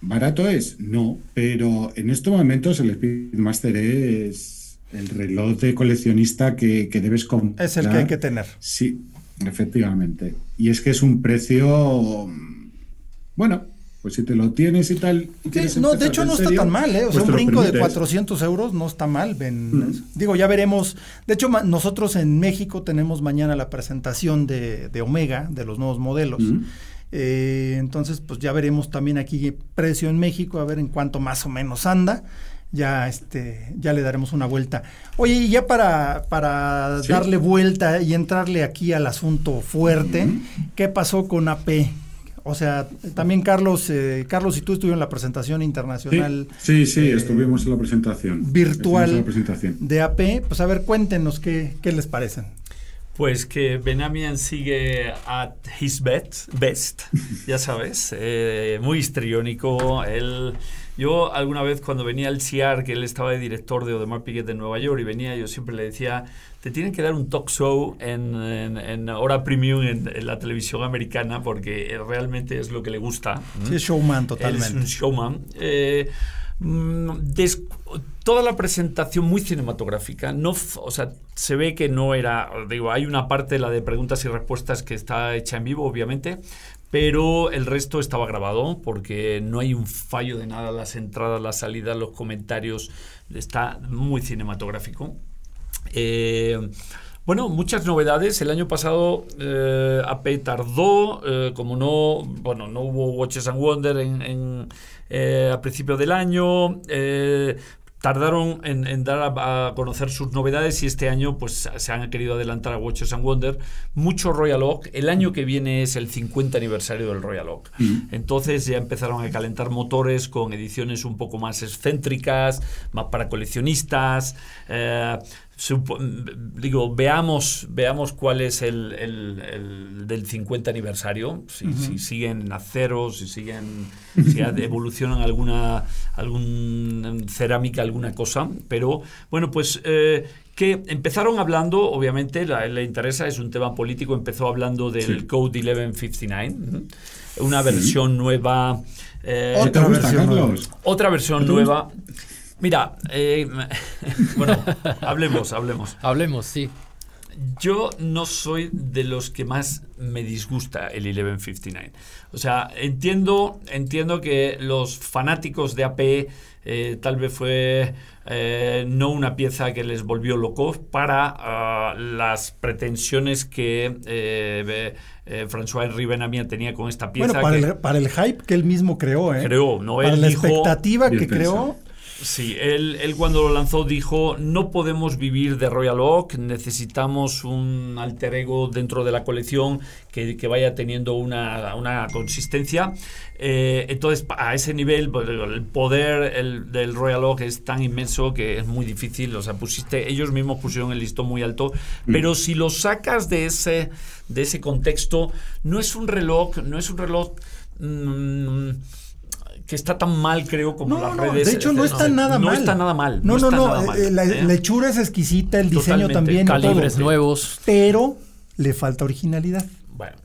¿barato es? No, pero en estos momentos el Speedmaster es el reloj de coleccionista que, debes comprar. Es el que hay que tener. Sí, efectivamente. Y es que es un precio, bueno, pues si te lo tienes y tal. no, de hecho no está tan mal, ¿eh? O sea, pues un brinco de 400 euros no está mal. Ven, Digo, ya veremos. De hecho, nosotros en México tenemos mañana la presentación de, Omega, de los nuevos modelos. Eh, entonces, pues ya veremos también aquí precio en México, a ver en cuánto más o menos anda ya este ya le daremos una vuelta. Oye, y ya para, para darle vuelta y entrarle aquí al asunto fuerte, ¿qué pasó con AP? O sea, también Carlos, eh, Carlos y tú estuvieron en la presentación internacional. Sí, sí, eh, estuvimos en la presentación. Virtual de AP. Pues a ver, cuéntenos qué, qué les parecen. Pues que Benamian sigue at his best, best ya sabes, eh, muy histriónico. Él yo alguna vez cuando venía al CIAR, que él estaba de director de Odemar Piguet de Nueva York y venía, yo siempre le decía, te tienen que dar un talk show en, en, hora premium en, la televisión americana porque realmente es lo que le gusta. Sí, es showman totalmente. es un showman. Eh, mm, des- toda la presentación muy cinematográfica. No, o sea, se ve que no era. Digo, hay una parte, la de preguntas y respuestas, que está hecha en vivo, obviamente. Pero el resto estaba grabado porque no hay un fallo de nada. Las entradas, las salidas, los comentarios. Está muy cinematográfico. Eh, bueno, muchas novedades. El año pasado eh, AP tardó, eh, como no, bueno, no hubo Watches and Wonder en, eh, a principio del año. Tardaron en, en dar a, a conocer sus novedades y este año pues se han querido adelantar a Watches and Wonder. Mucho Royal Oak. El año que viene es el 50 aniversario del Royal Oak. Entonces ya empezaron a calentar motores con ediciones un poco más excéntricas, más para coleccionistas. eh, supo- digo, veamos, veamos cuál es el, el- el del 50 aniversario, si, si siguen a cero, si siguen, <laughs> si evolucionan alguna, algún cerámica, alguna cosa, pero bueno, pues eh, que empezaron hablando, obviamente, la- le interesa, es un tema político, empezó hablando del Sí. Code 1159, ujú, una versión nueva. eh, ¿Qué te Otra versión Carlos? otra versión ¿Te nueva. Mira, eh, <laughs> bueno, hablemos, hablemos. Hablemos, sí. Yo no soy de los que más me disgusta el 1159. O sea, entiendo, entiendo que los fanáticos de AP eh, tal vez fue eh, no una pieza que les volvió locos para ah, las pretensiones que eh, eh, François Ribenamia tenía con esta pieza. Bueno, para que el, para el hype que él mismo creó, ¿eh? creó, ¿no? Para Él la dijo- expectativa que pensado. creó. Sí, él, él cuando lo lanzó dijo, no podemos vivir de Royal Oak, necesitamos un alter ego dentro de la colección que, que vaya teniendo una, una consistencia. Eh, entonces, a ese nivel, pues, el poder el- del Royal Oak es tan inmenso que es muy difícil. O sea, pusiste, ellos mismos pusieron el listón muy alto, pero si lo sacas de ese, de ese contexto, no es un reloj, no es un reloj... mm, que está tan mal, creo, como No, las no, redes. de hecho no está nada no mal. está nada mal. No, no, no. mal, eh, la, ¿eh? la hechura es exquisita, el diseño Totalmente. también. todo. Calibres nuevos. Pero le falta originalidad. Bueno,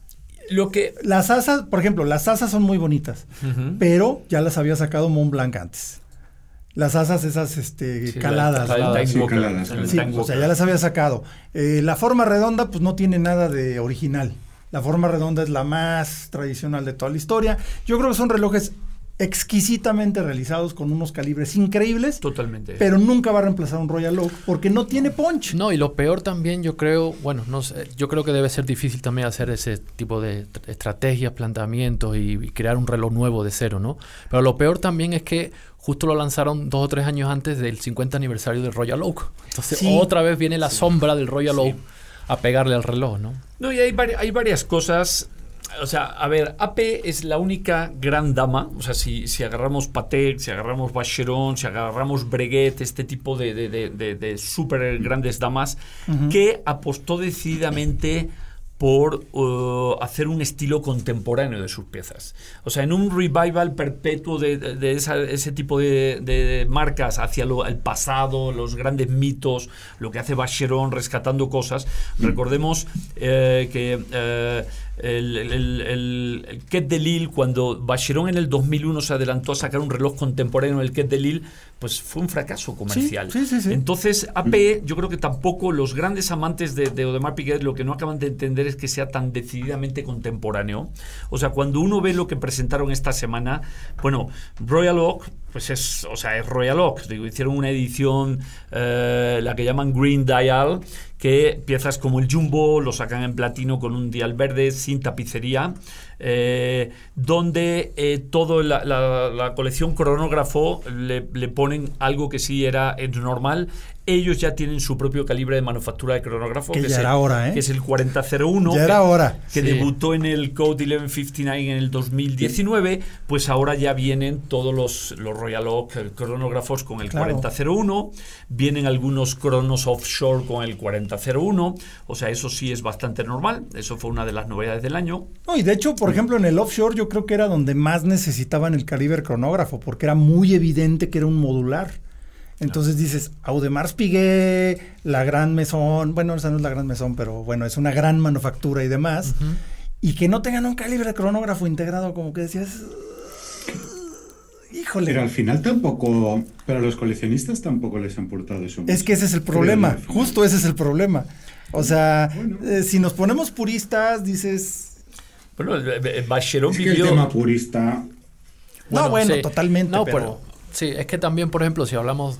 lo que. Las asas, por ejemplo, las asas son muy bonitas, pero ya las había sacado Mont Blanc antes. Las asas esas este, Sí, caladas. la- la- ¿no? Time Sí, caladas. Sí, o sea, ya las había sacado. Eh, la forma redonda, pues no tiene nada de original. La forma redonda es la más tradicional de toda la historia. Yo creo que son relojes exquisitamente realizados con unos calibres increíbles, Totalmente. pero nunca va a reemplazar un Royal Oak porque no tiene punch. No, y lo peor también, yo creo, bueno, no sé, yo creo que debe ser difícil también hacer ese tipo de tr- estrategias, planteamientos y, y crear un reloj nuevo de cero, ¿no? Pero lo peor también es que justo lo lanzaron dos o tres años antes del 50 aniversario del Royal Oak. Entonces, Sí. otra vez viene la sombra del Royal Sí. Oak a pegarle al reloj, ¿no? No, y hay, vari- hay varias cosas. O sea, a ver, AP es la única gran dama. O sea, si, si agarramos Patek, si agarramos Vacheron, si agarramos Breguet, este tipo de, de, de, de- súper grandes damas, que apostó decididamente por uh, hacer un estilo contemporáneo de sus piezas. O sea, en un revival perpetuo de, de- de esa- ese tipo de, de marcas hacia lo- el pasado, los grandes mitos, lo que hace Vacheron rescatando cosas. Recordemos eh, que eh, el, el, el, el Quai de Lille, cuando Vacheron en el 2001 se adelantó a sacar un reloj contemporáneo del Quai de Lille, pues fue un fracaso comercial. sí, sí, sí. Entonces, AP, yo creo que tampoco los grandes amantes de, de Audemars Piguet lo que no acaban de entender es que sea tan decididamente contemporáneo. O sea, cuando uno ve lo que presentaron esta semana, bueno, Royal Oak, pues es, o sea, es Royal Oak. Digo, hicieron una edición, eh, la que llaman Green Dial, que piezas como el Jumbo lo sacan en platino con un dial verde sin tapicería, eh, donde eh, toda la, colección cronógrafo le, le ponen algo que sí era normal. Ellos ya tienen su propio calibre de manufactura de cronógrafo, Que ya es era el, hora, ¿eh? que es el 4001. ya era que- hora. que Sí. debutó en el Code 1159 en el 2019, pues ahora ya vienen todos los, los Royal Oak eh, cronógrafos con el Claro. 4001, vienen algunos cronos offshore con el 4001, o sea, eso sí es bastante normal, eso fue una de las novedades del año. No, y de hecho, por ejemplo, en el offshore yo creo que era donde más necesitaban el calibre cronógrafo, porque era muy evidente que era un modular. Entonces dices, Audemars Piguet, la gran mesón, bueno, esa no es la gran mesón, pero bueno, es una gran manufactura y demás, y que no tengan un calibre cronógrafo integrado, como que decías, Híjole. Pero al final tampoco, pero a los coleccionistas tampoco les han portado eso. Es que ese es el problema, justo ese es el problema. O sea, eh, si nos ponemos puristas, dices... Bueno, Bacheron es que el tema purista... no, bueno, totalmente, no, pero... Sí, es que también, por ejemplo, si hablamos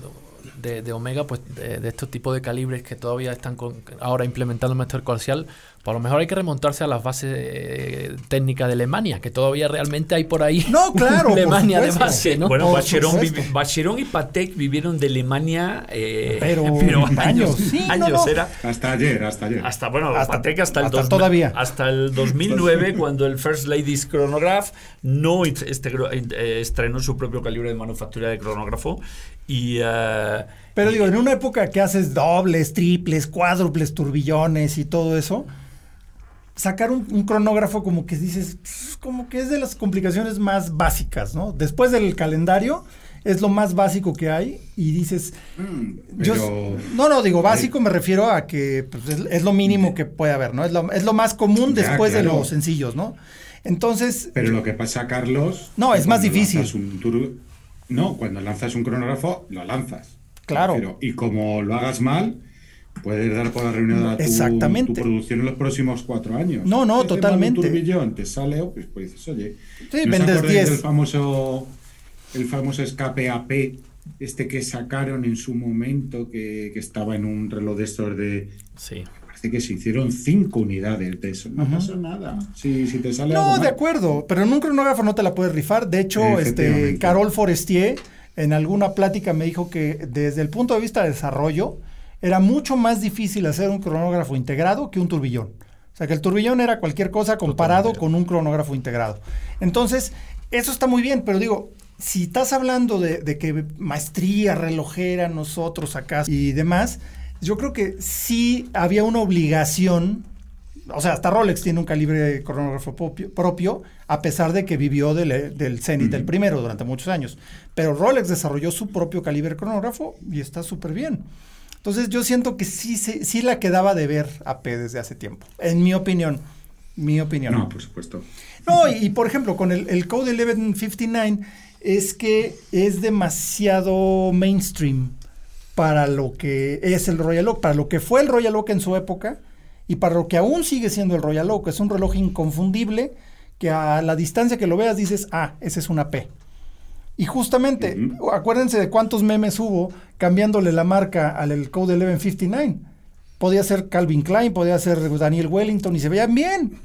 de, Omega, pues de, de estos tipos de calibres que todavía están ahora implementando el método comercial, por lo mejor hay que remontarse a las bases eh, técnicas de Alemania, que todavía realmente hay por ahí. No, <laughs> claro. Alemania de base, ¿no? Bueno, Bacheron, y Patek vivieron de Alemania. Eh, pero, <laughs> años. años era. Hasta ayer, hasta ayer. Hasta, bueno, Patek hasta, el todavía. hasta el 2009, cuando el First Ladies Chronograph no este, eh, estrenó su propio calibre de manufactura de cronógrafo. Y. pero digo, en una época que haces dobles, triples, cuádruples, turbillones y todo eso sacar un, cronógrafo como que dices, pues, como que es de las complicaciones más básicas, ¿no? Después del calendario es lo más básico que hay y dices, mm, yo, no, no, digo básico me refiero a que pues, es, lo mínimo que puede haber, ¿no? Es lo, es lo más común después de los sencillos, ¿no? Entonces... Pero lo que pasa, Carlos... No, es más difícil. No, cuando lanzas un cronógrafo, lo lanzas. Claro. y como lo hagas mal, puedes dar por la reunión tu, Exactamente. tu producción en los próximos cuatro años. No, no, totalmente. Un turbillón te sale, pues, pues dices, oye, sí, vendes 10. El famoso, el famoso escape AP, este que sacaron en su momento, que, que estaba en un reloj de estos de... Sí. Parece que se hicieron cinco unidades de eso. No pasó nada. Si, si te sale No, de acuerdo, pero en un cronógrafo no te la puedes rifar. De hecho, este Carol Forestier en alguna plática me dijo que desde el punto de vista de desarrollo, era mucho más difícil hacer un cronógrafo integrado que un turbillón. O sea, que el turbillón era cualquier cosa comparado con un cronógrafo integrado. Entonces, eso está muy bien, pero digo, si estás hablando de, que maestría relojera, nosotros acá y demás, yo creo que sí había una obligación, o sea, hasta Rolex tiene un calibre cronógrafo propio, a pesar de que vivió del, del Zenith, del primero, durante muchos años. Pero Rolex desarrolló su propio calibre cronógrafo y está súper bien. Entonces yo siento que sí, sí, la quedaba de ver a P desde hace tiempo, en mi opinión. Mi opinión. No, por supuesto. No, y, por ejemplo, con el, el, Code 1159 es que es demasiado mainstream para lo que es el Royal Oak, para lo que fue el Royal Oak en su época y para lo que aún sigue siendo el Royal Oak. Es un reloj inconfundible que a la distancia que lo veas dices, ah, ese es una P. Y justamente, acuérdense de cuántos memes hubo cambiándole la marca al Code 1159. Podía ser Calvin Klein, podía ser Daniel Wellington y se veían bien.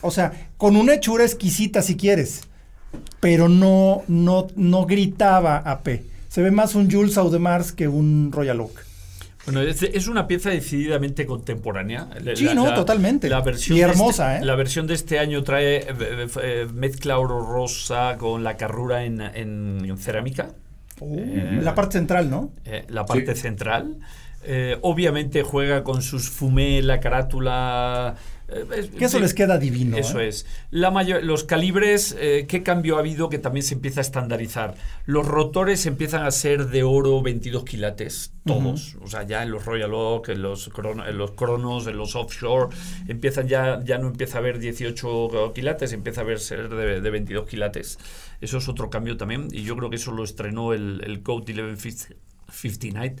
O sea, con una hechura exquisita si quieres, pero no, no, no gritaba AP. Se ve más un Jules Audemars que un Royal Oak. Bueno, es, una pieza decididamente contemporánea. Sí, no, totalmente. La versión y hermosa, este, ¿eh? La versión de este año trae eh, eh, mezcla oro rosa con la carrura en, cerámica. Uh, la parte central, ¿no? la parte central. obviamente juega con sus fumé, la carátula eh, que eso les queda divino. Eso ¿eh? es. La mayor, los calibres, eh, ¿qué cambio ha habido que también se empieza a estandarizar? Los rotores empiezan a ser de oro 22 quilates, todos. O sea, ya en los Royal Oak, en los, en los Cronos, en los Offshore, empiezan ya, ya no empieza a haber 18 quilates, empieza a haber ser de, de 22 quilates. Eso es otro cambio también. Y yo creo que eso lo estrenó el, el Code 1159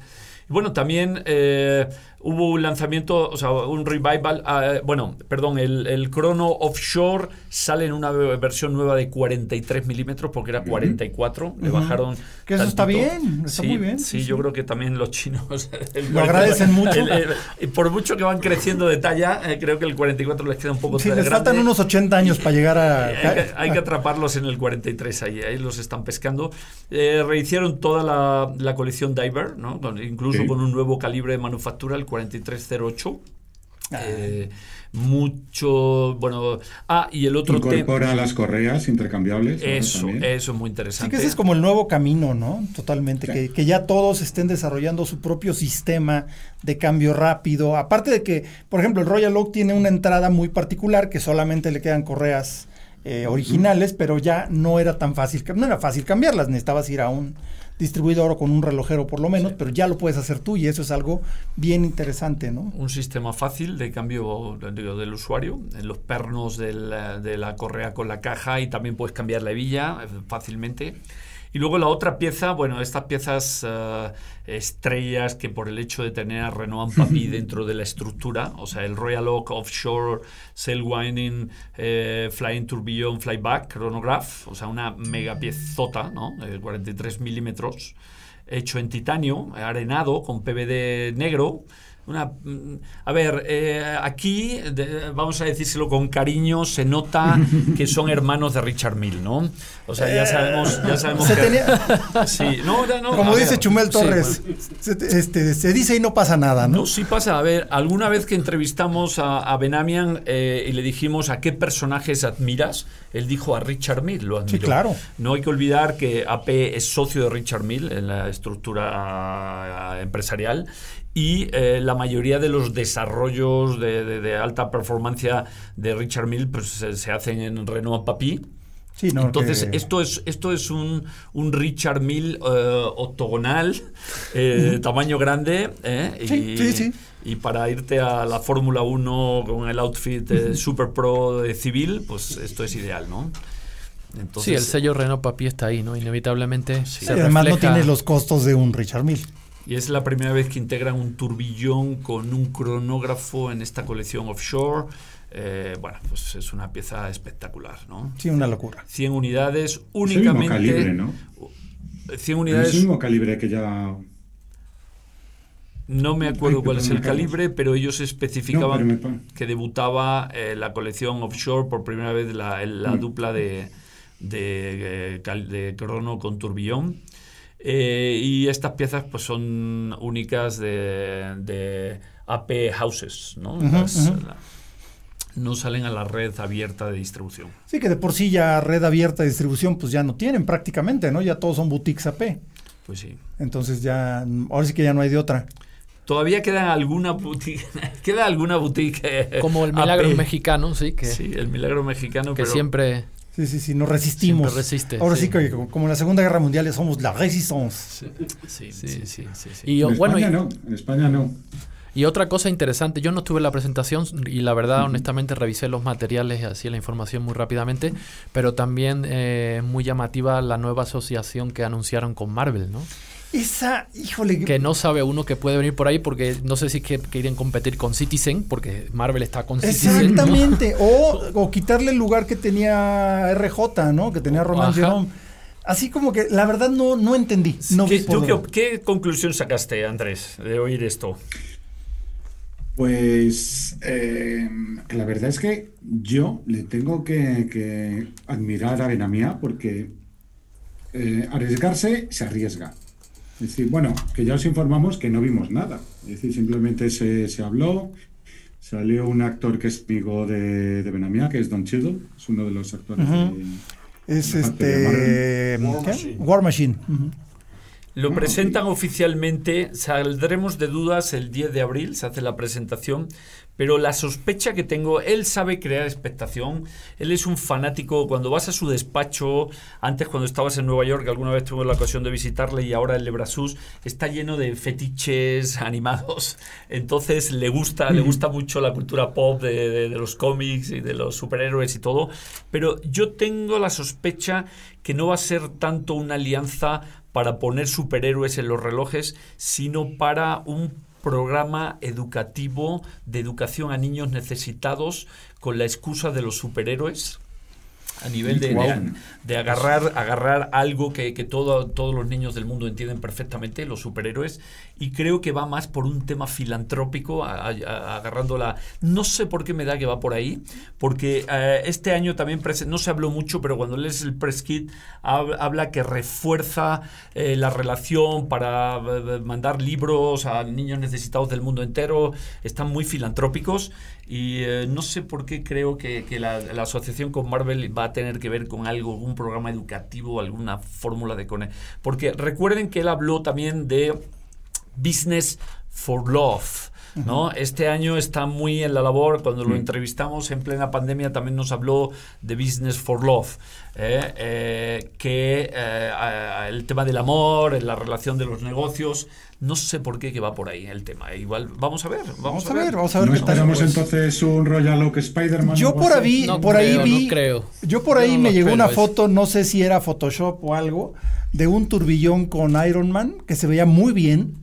bueno, también eh, hubo un lanzamiento, o sea, un revival. Ah, bueno, perdón, el, el Chrono Offshore sale en una versión nueva de 43 milímetros porque era 44. Le bajaron. Que eso está bien, está muy bien. Sí, yo creo que también los chinos <laughs> lo agradecen mucho. por mucho que van creciendo de talla, eh, creo que el 44 les queda un poco Sí, les faltan unos 80 años para llegar a. <laughs> Hay que, atraparlos en el 43 ahí, ahí los están pescando. Eh, rehicieron toda la, la colección Diver, ¿no? incluso con un nuevo calibre de manufactura, el 4308. Ah. Eh, mucho, bueno, ah, y el otro Incorpora las correas intercambiables. Eso, eso es muy interesante. Sí, que ese es como el nuevo camino, ¿no? Totalmente, que, ya todos estén desarrollando su propio sistema de cambio rápido. Aparte de que, por ejemplo, el Royal Oak tiene una entrada muy particular que solamente le quedan correas eh, originales, pero ya no era tan fácil, no era fácil cambiarlas, necesitabas ir a un distribuidor o con un relojero por lo menos, pero ya lo puedes hacer tú y eso es algo bien interesante, ¿no? Un sistema fácil de cambio del usuario, en los pernos de la correa con la caja y también puedes cambiar la hebilla fácilmente. Y luego la otra pieza, bueno, estas piezas eh, estrellas que por el hecho de tener a Renault Papi <laughs> dentro de la estructura, o sea, el Royal Oak Offshore, Sail Winding, eh, Flying Tourbillon, Flyback, Chronograph, o sea, una mega piezota, ¿no? 43 milímetros, hecho en titanio, arenado, con PVD negro, una, mm, a ver, eh, aquí, vamos a decírselo con cariño, se nota <laughs> que son hermanos de Richard Mill, ¿no? O sea, ya sabemos, ya sabemos que... <laughs> Sí, no, no, Como dice Chumel Torres, se, este, se, dice y no pasa nada, ¿no? No, sí pasa. A ver, alguna vez que entrevistamos a, Benamian eh, y le dijimos a qué personajes admiras, él dijo a Richard Mill, lo admiró. Sí, claro. No hay que olvidar que AP es socio de Richard Mill en la estructura empresarial y eh, la mayoría de los desarrollos de, alta performance de Richard Mill pues, se, hacen en Renault Papi. Sí, no, Entonces, esto es, esto es un, Richard Mill eh, octogonal, <laughs> eh, tamaño grande. Sí, y, sí, y, para irte a la Fórmula 1 con el outfit Super Pro de civil, pues esto es ideal, ¿no? sí, el sello Renault Papi está ahí, ¿no? Inevitablemente. Se además no tiene los costos de un Richard Mill. Y es la primera vez que integran un turbillón con un cronógrafo en esta colección offshore. Eh, bueno, pues es una pieza espectacular, ¿no? Sí, una locura. 100 unidades únicamente. Es el mismo calibre, ¿no? 100 unidades. Es el mismo calibre que ya. No me acuerdo cuál es el calibre, pero ellos especificaban que debutaba eh, la colección offshore por primera vez la, la mm. dupla de, de, eh, de, crono con turbillón. Eh, y estas piezas pues son únicas de, AP Houses, ¿no? no salen a la red abierta de distribución. Sí, que de por sí ya red abierta de distribución pues ya no tienen prácticamente, ¿no? Ya todos son boutiques AP. Pues sí. Entonces ya, ahora sí que ya no hay de otra. Todavía queda alguna boutique, <laughs> queda alguna boutique. Eh, Como el milagro mexicano, sí. Que, sí, el milagro mexicano. Que siempre Sí, sí, sí, nos resistimos. Resiste, Ahora sí, que como en la Segunda Guerra Mundial somos la resistance. Sí, sí, sí. sí, Y, en bueno, España no, en España no. Y otra cosa interesante, yo no estuve en la presentación y la verdad, honestamente, revisé los materiales, así la información muy rápidamente, pero también eh, muy llamativa la nueva asociación que anunciaron con Marvel, ¿no? Esa, híjole. Que no sabe uno que puede venir por ahí porque no sé si que, quieren competir con Citizen, porque Marvel está con Citizen. Exactamente. <laughs> O, quitarle el lugar que tenía RJ, ¿no? Que tenía Roman Jerome. Así como que la verdad no, no entendí. No ¿Qué, qué, conclusión sacaste, Andrés, de oír esto? Pues eh, la verdad es que yo le tengo que, admirar a Benamía porque eh, arriesgarse se arriesga. Es decir, bueno, que ya os informamos que no vimos nada. Es decir, simplemente se, se habló, salió un actor que es amigo de, de Benamia, que es Don Cheadle, es uno de los actores de, Es este... War Machine. Lo presentan oficialmente, saldremos de dudas el 10 de abril, se hace la presentación, pero la sospecha que tengo, él sabe crear expectación, él es un fanático, cuando vas a su despacho, antes cuando estabas en Nueva York, alguna vez tuve la ocasión de visitarle y ahora el Lebrasus está lleno de fetiches <laughs> animados, entonces le gusta, le gusta mucho la cultura pop de, los cómics y de los superhéroes y todo, pero yo tengo la sospecha que no va a ser tanto una alianza para poner superhéroes en los relojes, sino para un programa educativo de educación a niños necesitados con la excusa de los superhéroes a nivel de, de, agarrar, agarrar algo que, que todo, todos los niños del mundo entienden perfectamente, los superhéroes, y creo que va más por un tema filantrópico, agarrando la... No sé por qué me da que va por ahí, porque eh, este año también no se habló mucho, pero cuando lees el press kit habla que refuerza eh, la relación para eh, mandar libros a niños necesitados del mundo entero, están muy filantrópicos y no sé por qué creo que, que la, la, asociación con Marvel va a tener que ver con algo, algún programa educativo, alguna fórmula de cone. Porque recuerden que él habló también de Business for Love. ¿no? Este año está muy en la labor, cuando lo entrevistamos en plena pandemia también nos habló de Business for Love, ¿eh? Eh, que eh, el tema del amor, la relación de los negocios, no sé por qué que va por ahí el tema. Igual, vamos a ver, vamos, a, ver. Vamos a ver ¿No esperamos entonces un Royal Oak Spider-Man? Yo por ahí, por ahí vi, creo. yo por ahí me llegó una foto, no sé si era Photoshop o algo, de un turbillón con Iron Man que se veía muy bien.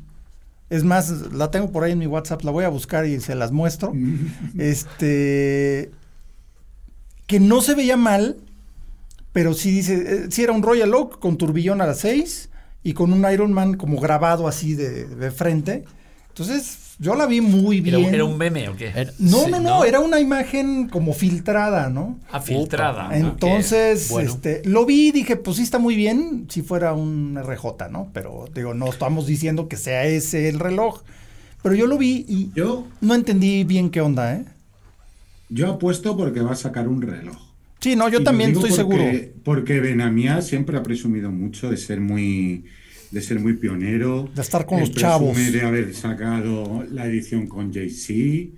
Es más, la tengo por ahí en mi WhatsApp, la voy a buscar y se las muestro. <laughs> este que no se veía mal, pero sí dice, eh, sí era un Royal Oak con turbillón a las 6 y con un Iron Man como grabado así de, frente. Entonces, yo la vi muy bien. ¿Era, un meme o qué? no, no, no, era una imagen como filtrada, ¿no? Ah, filtrada. Entonces, este, lo vi y dije, pues sí está muy bien si fuera un RJ, ¿no? Pero digo, no estamos diciendo que sea ese el reloj. Pero yo lo vi y yo no entendí bien qué onda, ¿eh? Yo apuesto porque va a sacar un reloj. Sí, no, yo también estoy seguro. Porque Benamia siempre ha presumido mucho de ser muy de ser muy pionero. De estar con los chavos. De haber sacado la edición con JC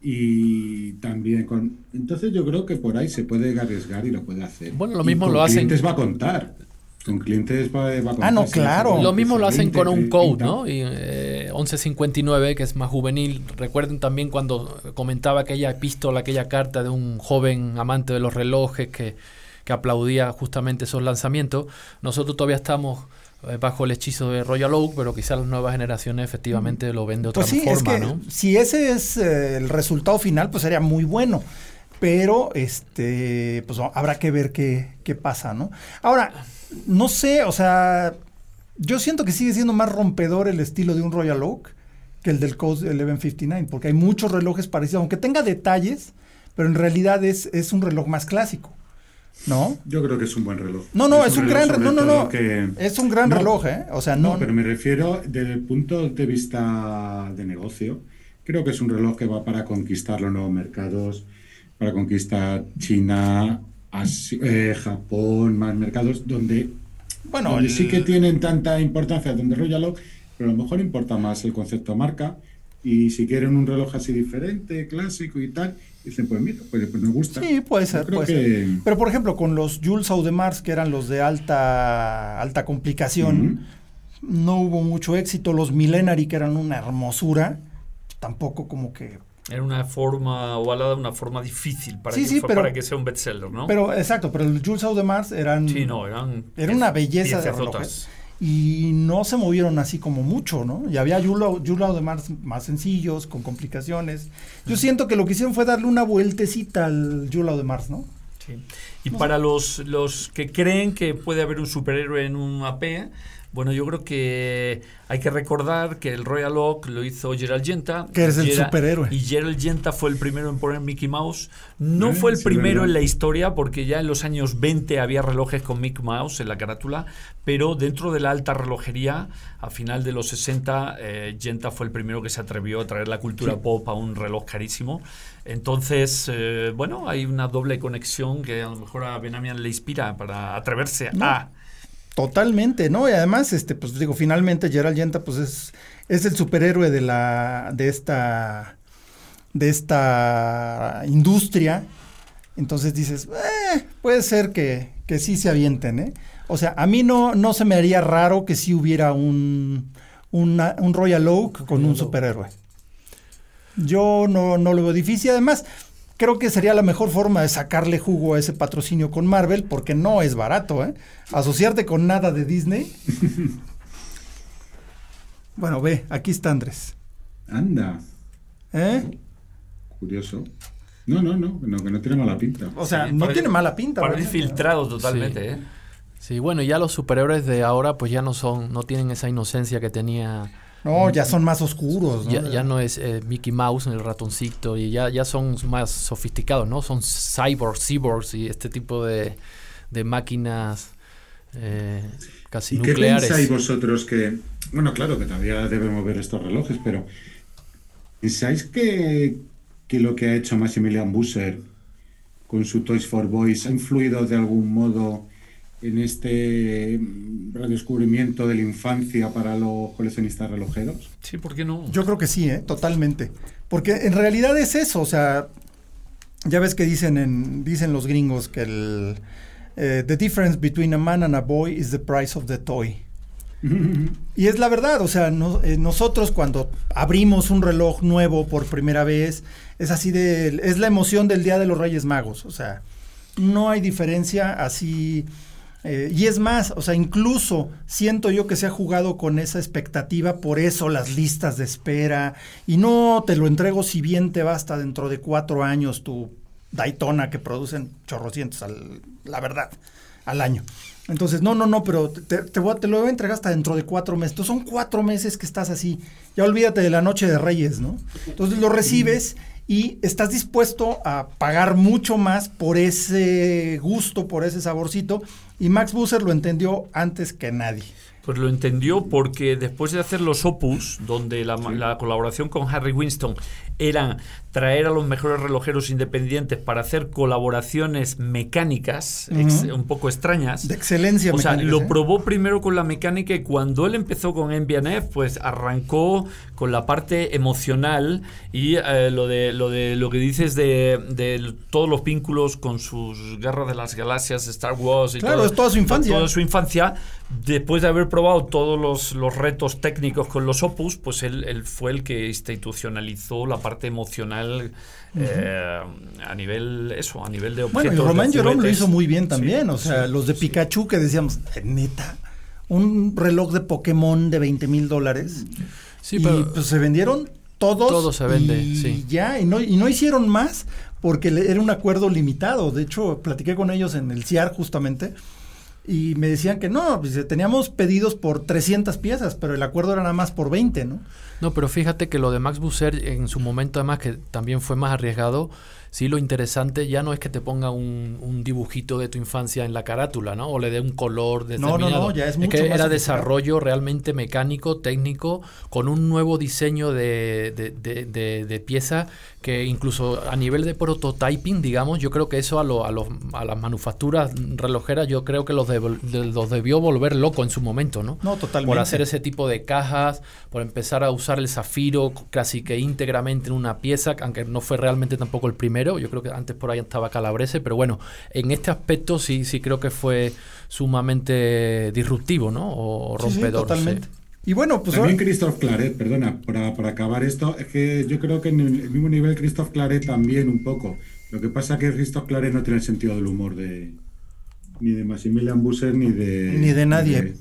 y también con... Entonces yo creo que por ahí se puede arriesgar y lo puede hacer. Bueno, lo mismo lo hacen... va a contar. Con clientes va. Ah, no, claro. Lo mismo lo hacen con un code, ¿no? Y, 1159, eh, que es más juvenil. Recuerden también cuando comentaba aquella epístola, aquella carta de un joven amante de los relojes que, que aplaudía justamente esos lanzamientos. Nosotros todavía estamos eh, bajo el hechizo de Royal Oak, pero quizás las nuevas generaciones efectivamente lo ven de otra pues sí, forma, es que Si ese es eh, el resultado final, pues sería muy bueno. Pero este, pues habrá que ver qué, qué pasa, ¿no? Ahora, no sé, o sea, yo siento que sigue siendo más rompedor el estilo de un Royal Oak que el del Code 1159, porque hay muchos relojes parecidos, aunque tenga detalles, pero en realidad es, es un reloj más clásico. ¿No? Yo creo que es un buen reloj. No, no, es, un, gran reloj. No, no, no. Es un gran reloj, ¿eh? O sea, no. No, pero me refiero desde el punto de vista de negocio. Creo que es un reloj que va para conquistar los nuevos mercados, para conquistar China, eh, Japón, más mercados donde, bueno, sí que tienen tanta importancia donde Royal Oak, pero a lo mejor importa más el concepto marca. Y si quieren un reloj así diferente, clásico y tal, dicen, pues mira, pues, pues me gusta. Sí, puede ser, puede ser. Pero por ejemplo, con los Jules Audemars, que eran los de alta, alta complicación, no hubo mucho éxito. Los Millenary, que eran una hermosura, tampoco como que era una forma ovalada, una forma difícil para, que, para que sea un bestseller, ¿no? Pero, exacto, pero el Jules Audemars eran... Sí, no, eran... Era una belleza de relojes. Y no se movieron así como mucho, ¿no? Y había Jules Audemars más sencillos, con complicaciones. Yo siento que lo que hicieron fue darle una vueltecita al Jules Audemars, ¿no? Sí. Y para los, los que creen que puede haber un superhéroe en un AP, bueno, yo creo que hay que recordar que el Royal Oak lo hizo Gerald Genta. Que es el superhéroe. Y Gerald Genta fue el primero en poner Mickey Mouse. No fue el primero en la historia, porque ya en los años 20 había relojes con Mickey Mouse en la carátula, pero dentro de la alta relojería, a final de los 60, eh, Genta fue el primero que se atrevió a traer la cultura pop a un reloj carísimo. Entonces, eh, bueno, hay una doble conexión que a lo mejor a Benamian le inspira para atreverse a Totalmente, ¿no? Y además, este, pues digo, finalmente Gerald Yenta, pues es, es el superhéroe de la, de esta, de esta industria. Entonces dices, eh, puede ser que, que sí se avienten, ¿eh? O sea, a mí no, no se me haría raro que sí hubiera un, un Royal Oak con un superhéroe. Yo no, no lo veo difícil. Además, creo que sería la mejor forma de sacarle jugo a ese patrocinio con Marvel, porque no es barato, ¿eh? Asociarte con nada de Disney. <laughs> bueno, ve, aquí está Andrés. Anda. ¿Eh? Curioso. No, no, no, que no tiene mala pinta. O sea, no tiene mala pinta. Parece filtrado totalmente, ¿eh? Sí, bueno, ya los superhéroes de ahora pues ya no son, no tienen esa inocencia que tenía no, ya son más oscuros. ¿no? Ya, no es eh, Mickey Mouse en el ratoncito y ya, ya son más sofisticados, ¿no? Son cyborgs, cyborgs y este tipo de, máquinas eh, casi nucleares. ¿Qué pensáis vosotros que, bueno, claro que todavía debemos ver estos relojes, pero ¿pensáis que, que lo que ha hecho Maximilian Busser con su Toys for Boys ha influido de algún modo en este redescubrimiento de la infancia para los coleccionistas relojeros? Sí, ¿por qué no? Yo creo que sí, ¿eh? totalmente. Porque en realidad es eso, o sea, ya ves que dicen, en, dicen los gringos que el... eh, the difference between a man and a boy is the price of the toy. <laughs> Y es la verdad, o sea, no- eh, nosotros cuando abrimos un reloj nuevo por primera vez, es así de, es la emoción del Día de los Reyes Magos, o sea, no hay diferencia así. Eh, y es más, o sea, incluso siento yo que se ha jugado con esa expectativa, por eso las listas de espera, y no te lo entrego si bien te basta dentro de cuatro años tu Daytona que producen chorrocientos, al, la verdad, al año. Entonces, no, no, no, pero te, voy a- te lo voy a entregar hasta dentro de cuatro meses. Entonces, son cuatro meses que estás así. Ya olvídate de la noche de Reyes, ¿no? Entonces, lo recibes y estás dispuesto a pagar mucho más por ese gusto, por ese saborcito. Y Max Busser lo entendió antes que nadie. Pues lo entendió porque después de hacer los Opus, donde la, la colaboración con Harry Winston era traer a los mejores relojeros independientes para hacer colaboraciones mecánicas ex- Ujú. un poco extrañas. De excelencia O sea, lo ¿eh? probó primero con la mecánica y cuando él empezó con MBNF, pues arrancó con la parte emocional y eh, lo de lo de lo que dices de, de todos los vínculos con sus guerras de las galaxias, Star Wars y Claro, todo, es toda su infancia. Toda su infancia, después de haber probado todos los, los retos técnicos con los Opus, pues él, él fue el que institucionalizó la parte emocional eh, a nivel eso, a nivel de objetos. Bueno, y Román Jerome lo hizo muy bien también. Sí, o sea, sí, los de sí. Pikachu que decíamos, "Eh, neta, un reloj de Pokémon de 20 mil dólares. Sí, y pero pues se vendieron todos. Todo se vende, y sí. Ya, y no, y no hicieron más porque le- era un acuerdo limitado. De hecho, platiqué con ellos en el CIAR justamente. Y me decían que no, pues, teníamos pedidos por 300 piezas, pero el acuerdo era nada más por 20, ¿no? No, pero fíjate que lo de Max Busser en su momento además que también fue más arriesgado, sí lo interesante ya no es que te ponga un, un dibujito de tu infancia en la carátula, ¿no? O le dé un color No, no, determinado. no, ya es mucho que más era desarrollo realmente mecánico, técnico, con un nuevo diseño de, de, de- de- de pieza que incluso a nivel de prototyping, digamos, yo creo que eso a, lo- a, los- a las manufacturas relojeras yo creo que los, de- los debió volver loco en su momento, ¿no? No, totalmente. Por hacer ese tipo de cajas, por empezar a usar el zafiro casi que íntegramente en una pieza, aunque no fue realmente tampoco el primero, yo creo que antes por ahí estaba Calabrese, pero bueno, en este aspecto sí, sí creo que fue sumamente disruptivo, ¿no? O Sí, sí, rompedor. sí. totalmente. Y bueno, pues También ahora- Christoph Claret, perdona, para, para acabar esto, es que yo creo que en el mismo nivel Christoph Claret también un poco. Lo que pasa que Christoph Claret no tiene el sentido del humor de ni de Maximilian Busser ni de Ni de nadie.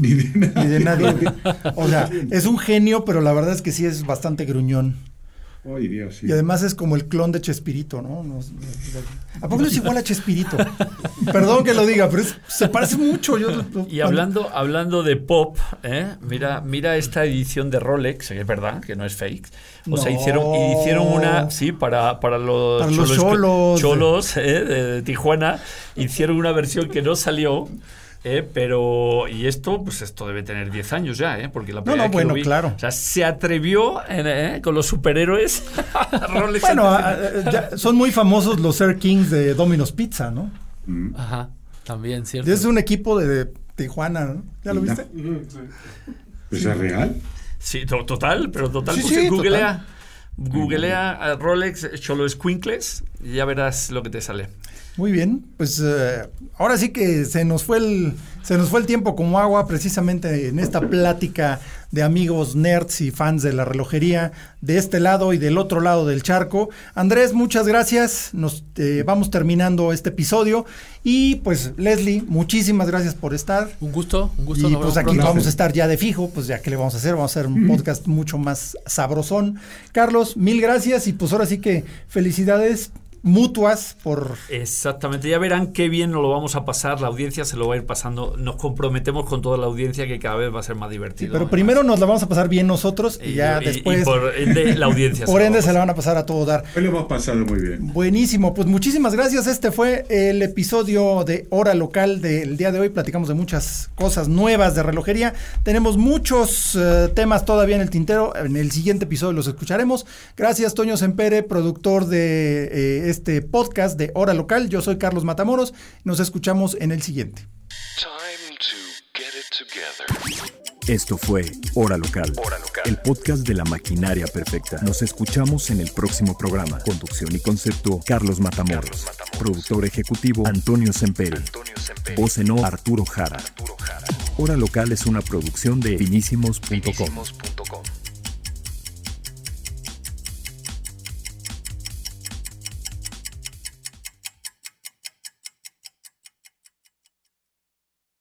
Ni de, <laughs> ni de ni de nadie. nadie. O sea, es un genio, pero la verdad es que sí es bastante gruñón. Ay, Dios, sí. Y además es como el clon de Chespirito, ¿no? No- ¿A poco no es igual a Chespirito? Perdón que lo diga, pero es- se parece mucho. Yo, Y hablando, hablando de pop, ¿eh? mira, mira esta edición de Rolex, que es verdad, que no es fake. O sea, No. hicieron, hicieron una, sí, para, para los, Para los cholos, cholos. cholos, ¿eh? de, de Tijuana, hicieron una versión que no salió. ¿Eh? Pero, y esto, pues esto debe tener 10 años ya, ¿eh? porque la No, primera no, vez que lo bueno, vi- claro. O sea, se atrevió ¿eh? con los superhéroes. <laughs> Rolex Bueno, a- a- ya son muy famosos los Air Kings de Domino's Pizza, ¿no? Mm. Ajá, también, ¿cierto? Es un equipo de Tijuana, ¿no? ¿Ya lo viste? Pues es real. Sí, to- total, pero total. Sí, pues, sí, googlea, googlea a Rolex Cholo Squinkles y ya verás lo que te sale. Muy bien, pues eh, ahora sí que se nos fue el se nos fue el tiempo como agua precisamente en esta plática de amigos nerds y fans de la relojería de este lado y del otro lado del charco. Andrés, muchas gracias. Nos eh, vamos terminando este episodio y pues Leslie, muchísimas gracias por estar. Un gusto, un gusto. Y nos pues aquí pronto. vamos a estar ya de fijo, pues ya que le vamos a hacer, vamos a hacer un podcast mucho más sabrosón. Carlos, mil gracias y pues ahora sí que felicidades mutuas por Exactamente, ya verán qué bien nos lo vamos a pasar, la audiencia se lo va a ir pasando, nos comprometemos con toda la audiencia que cada vez va a ser más divertido. Pero primero nos la vamos a pasar bien nosotros y, ya y- después, y por ende la audiencia. <laughs> por ende, se la van a pasar a todo dar. Hoy lo hemos pasado muy bien. Buenísimo, pues muchísimas gracias. Este fue el episodio de Hora Local del día de hoy. Platicamos de muchas cosas nuevas de relojería. Tenemos muchos eh, temas todavía en el tintero. En el siguiente episodio los escucharemos. Gracias, Toño Sempere, productor de eh, este podcast de Hora Local. Yo soy Carlos Matamoros. Nos escuchamos en el siguiente. Esto fue Hora Local, el podcast de la maquinaria perfecta. Nos escuchamos en el próximo programa. Conducción y concepto, Carlos Matamoros. Productor ejecutivo, Antonio Semperi. Voz en Arturo Jara. Hora Local es una producción de finísimos.com.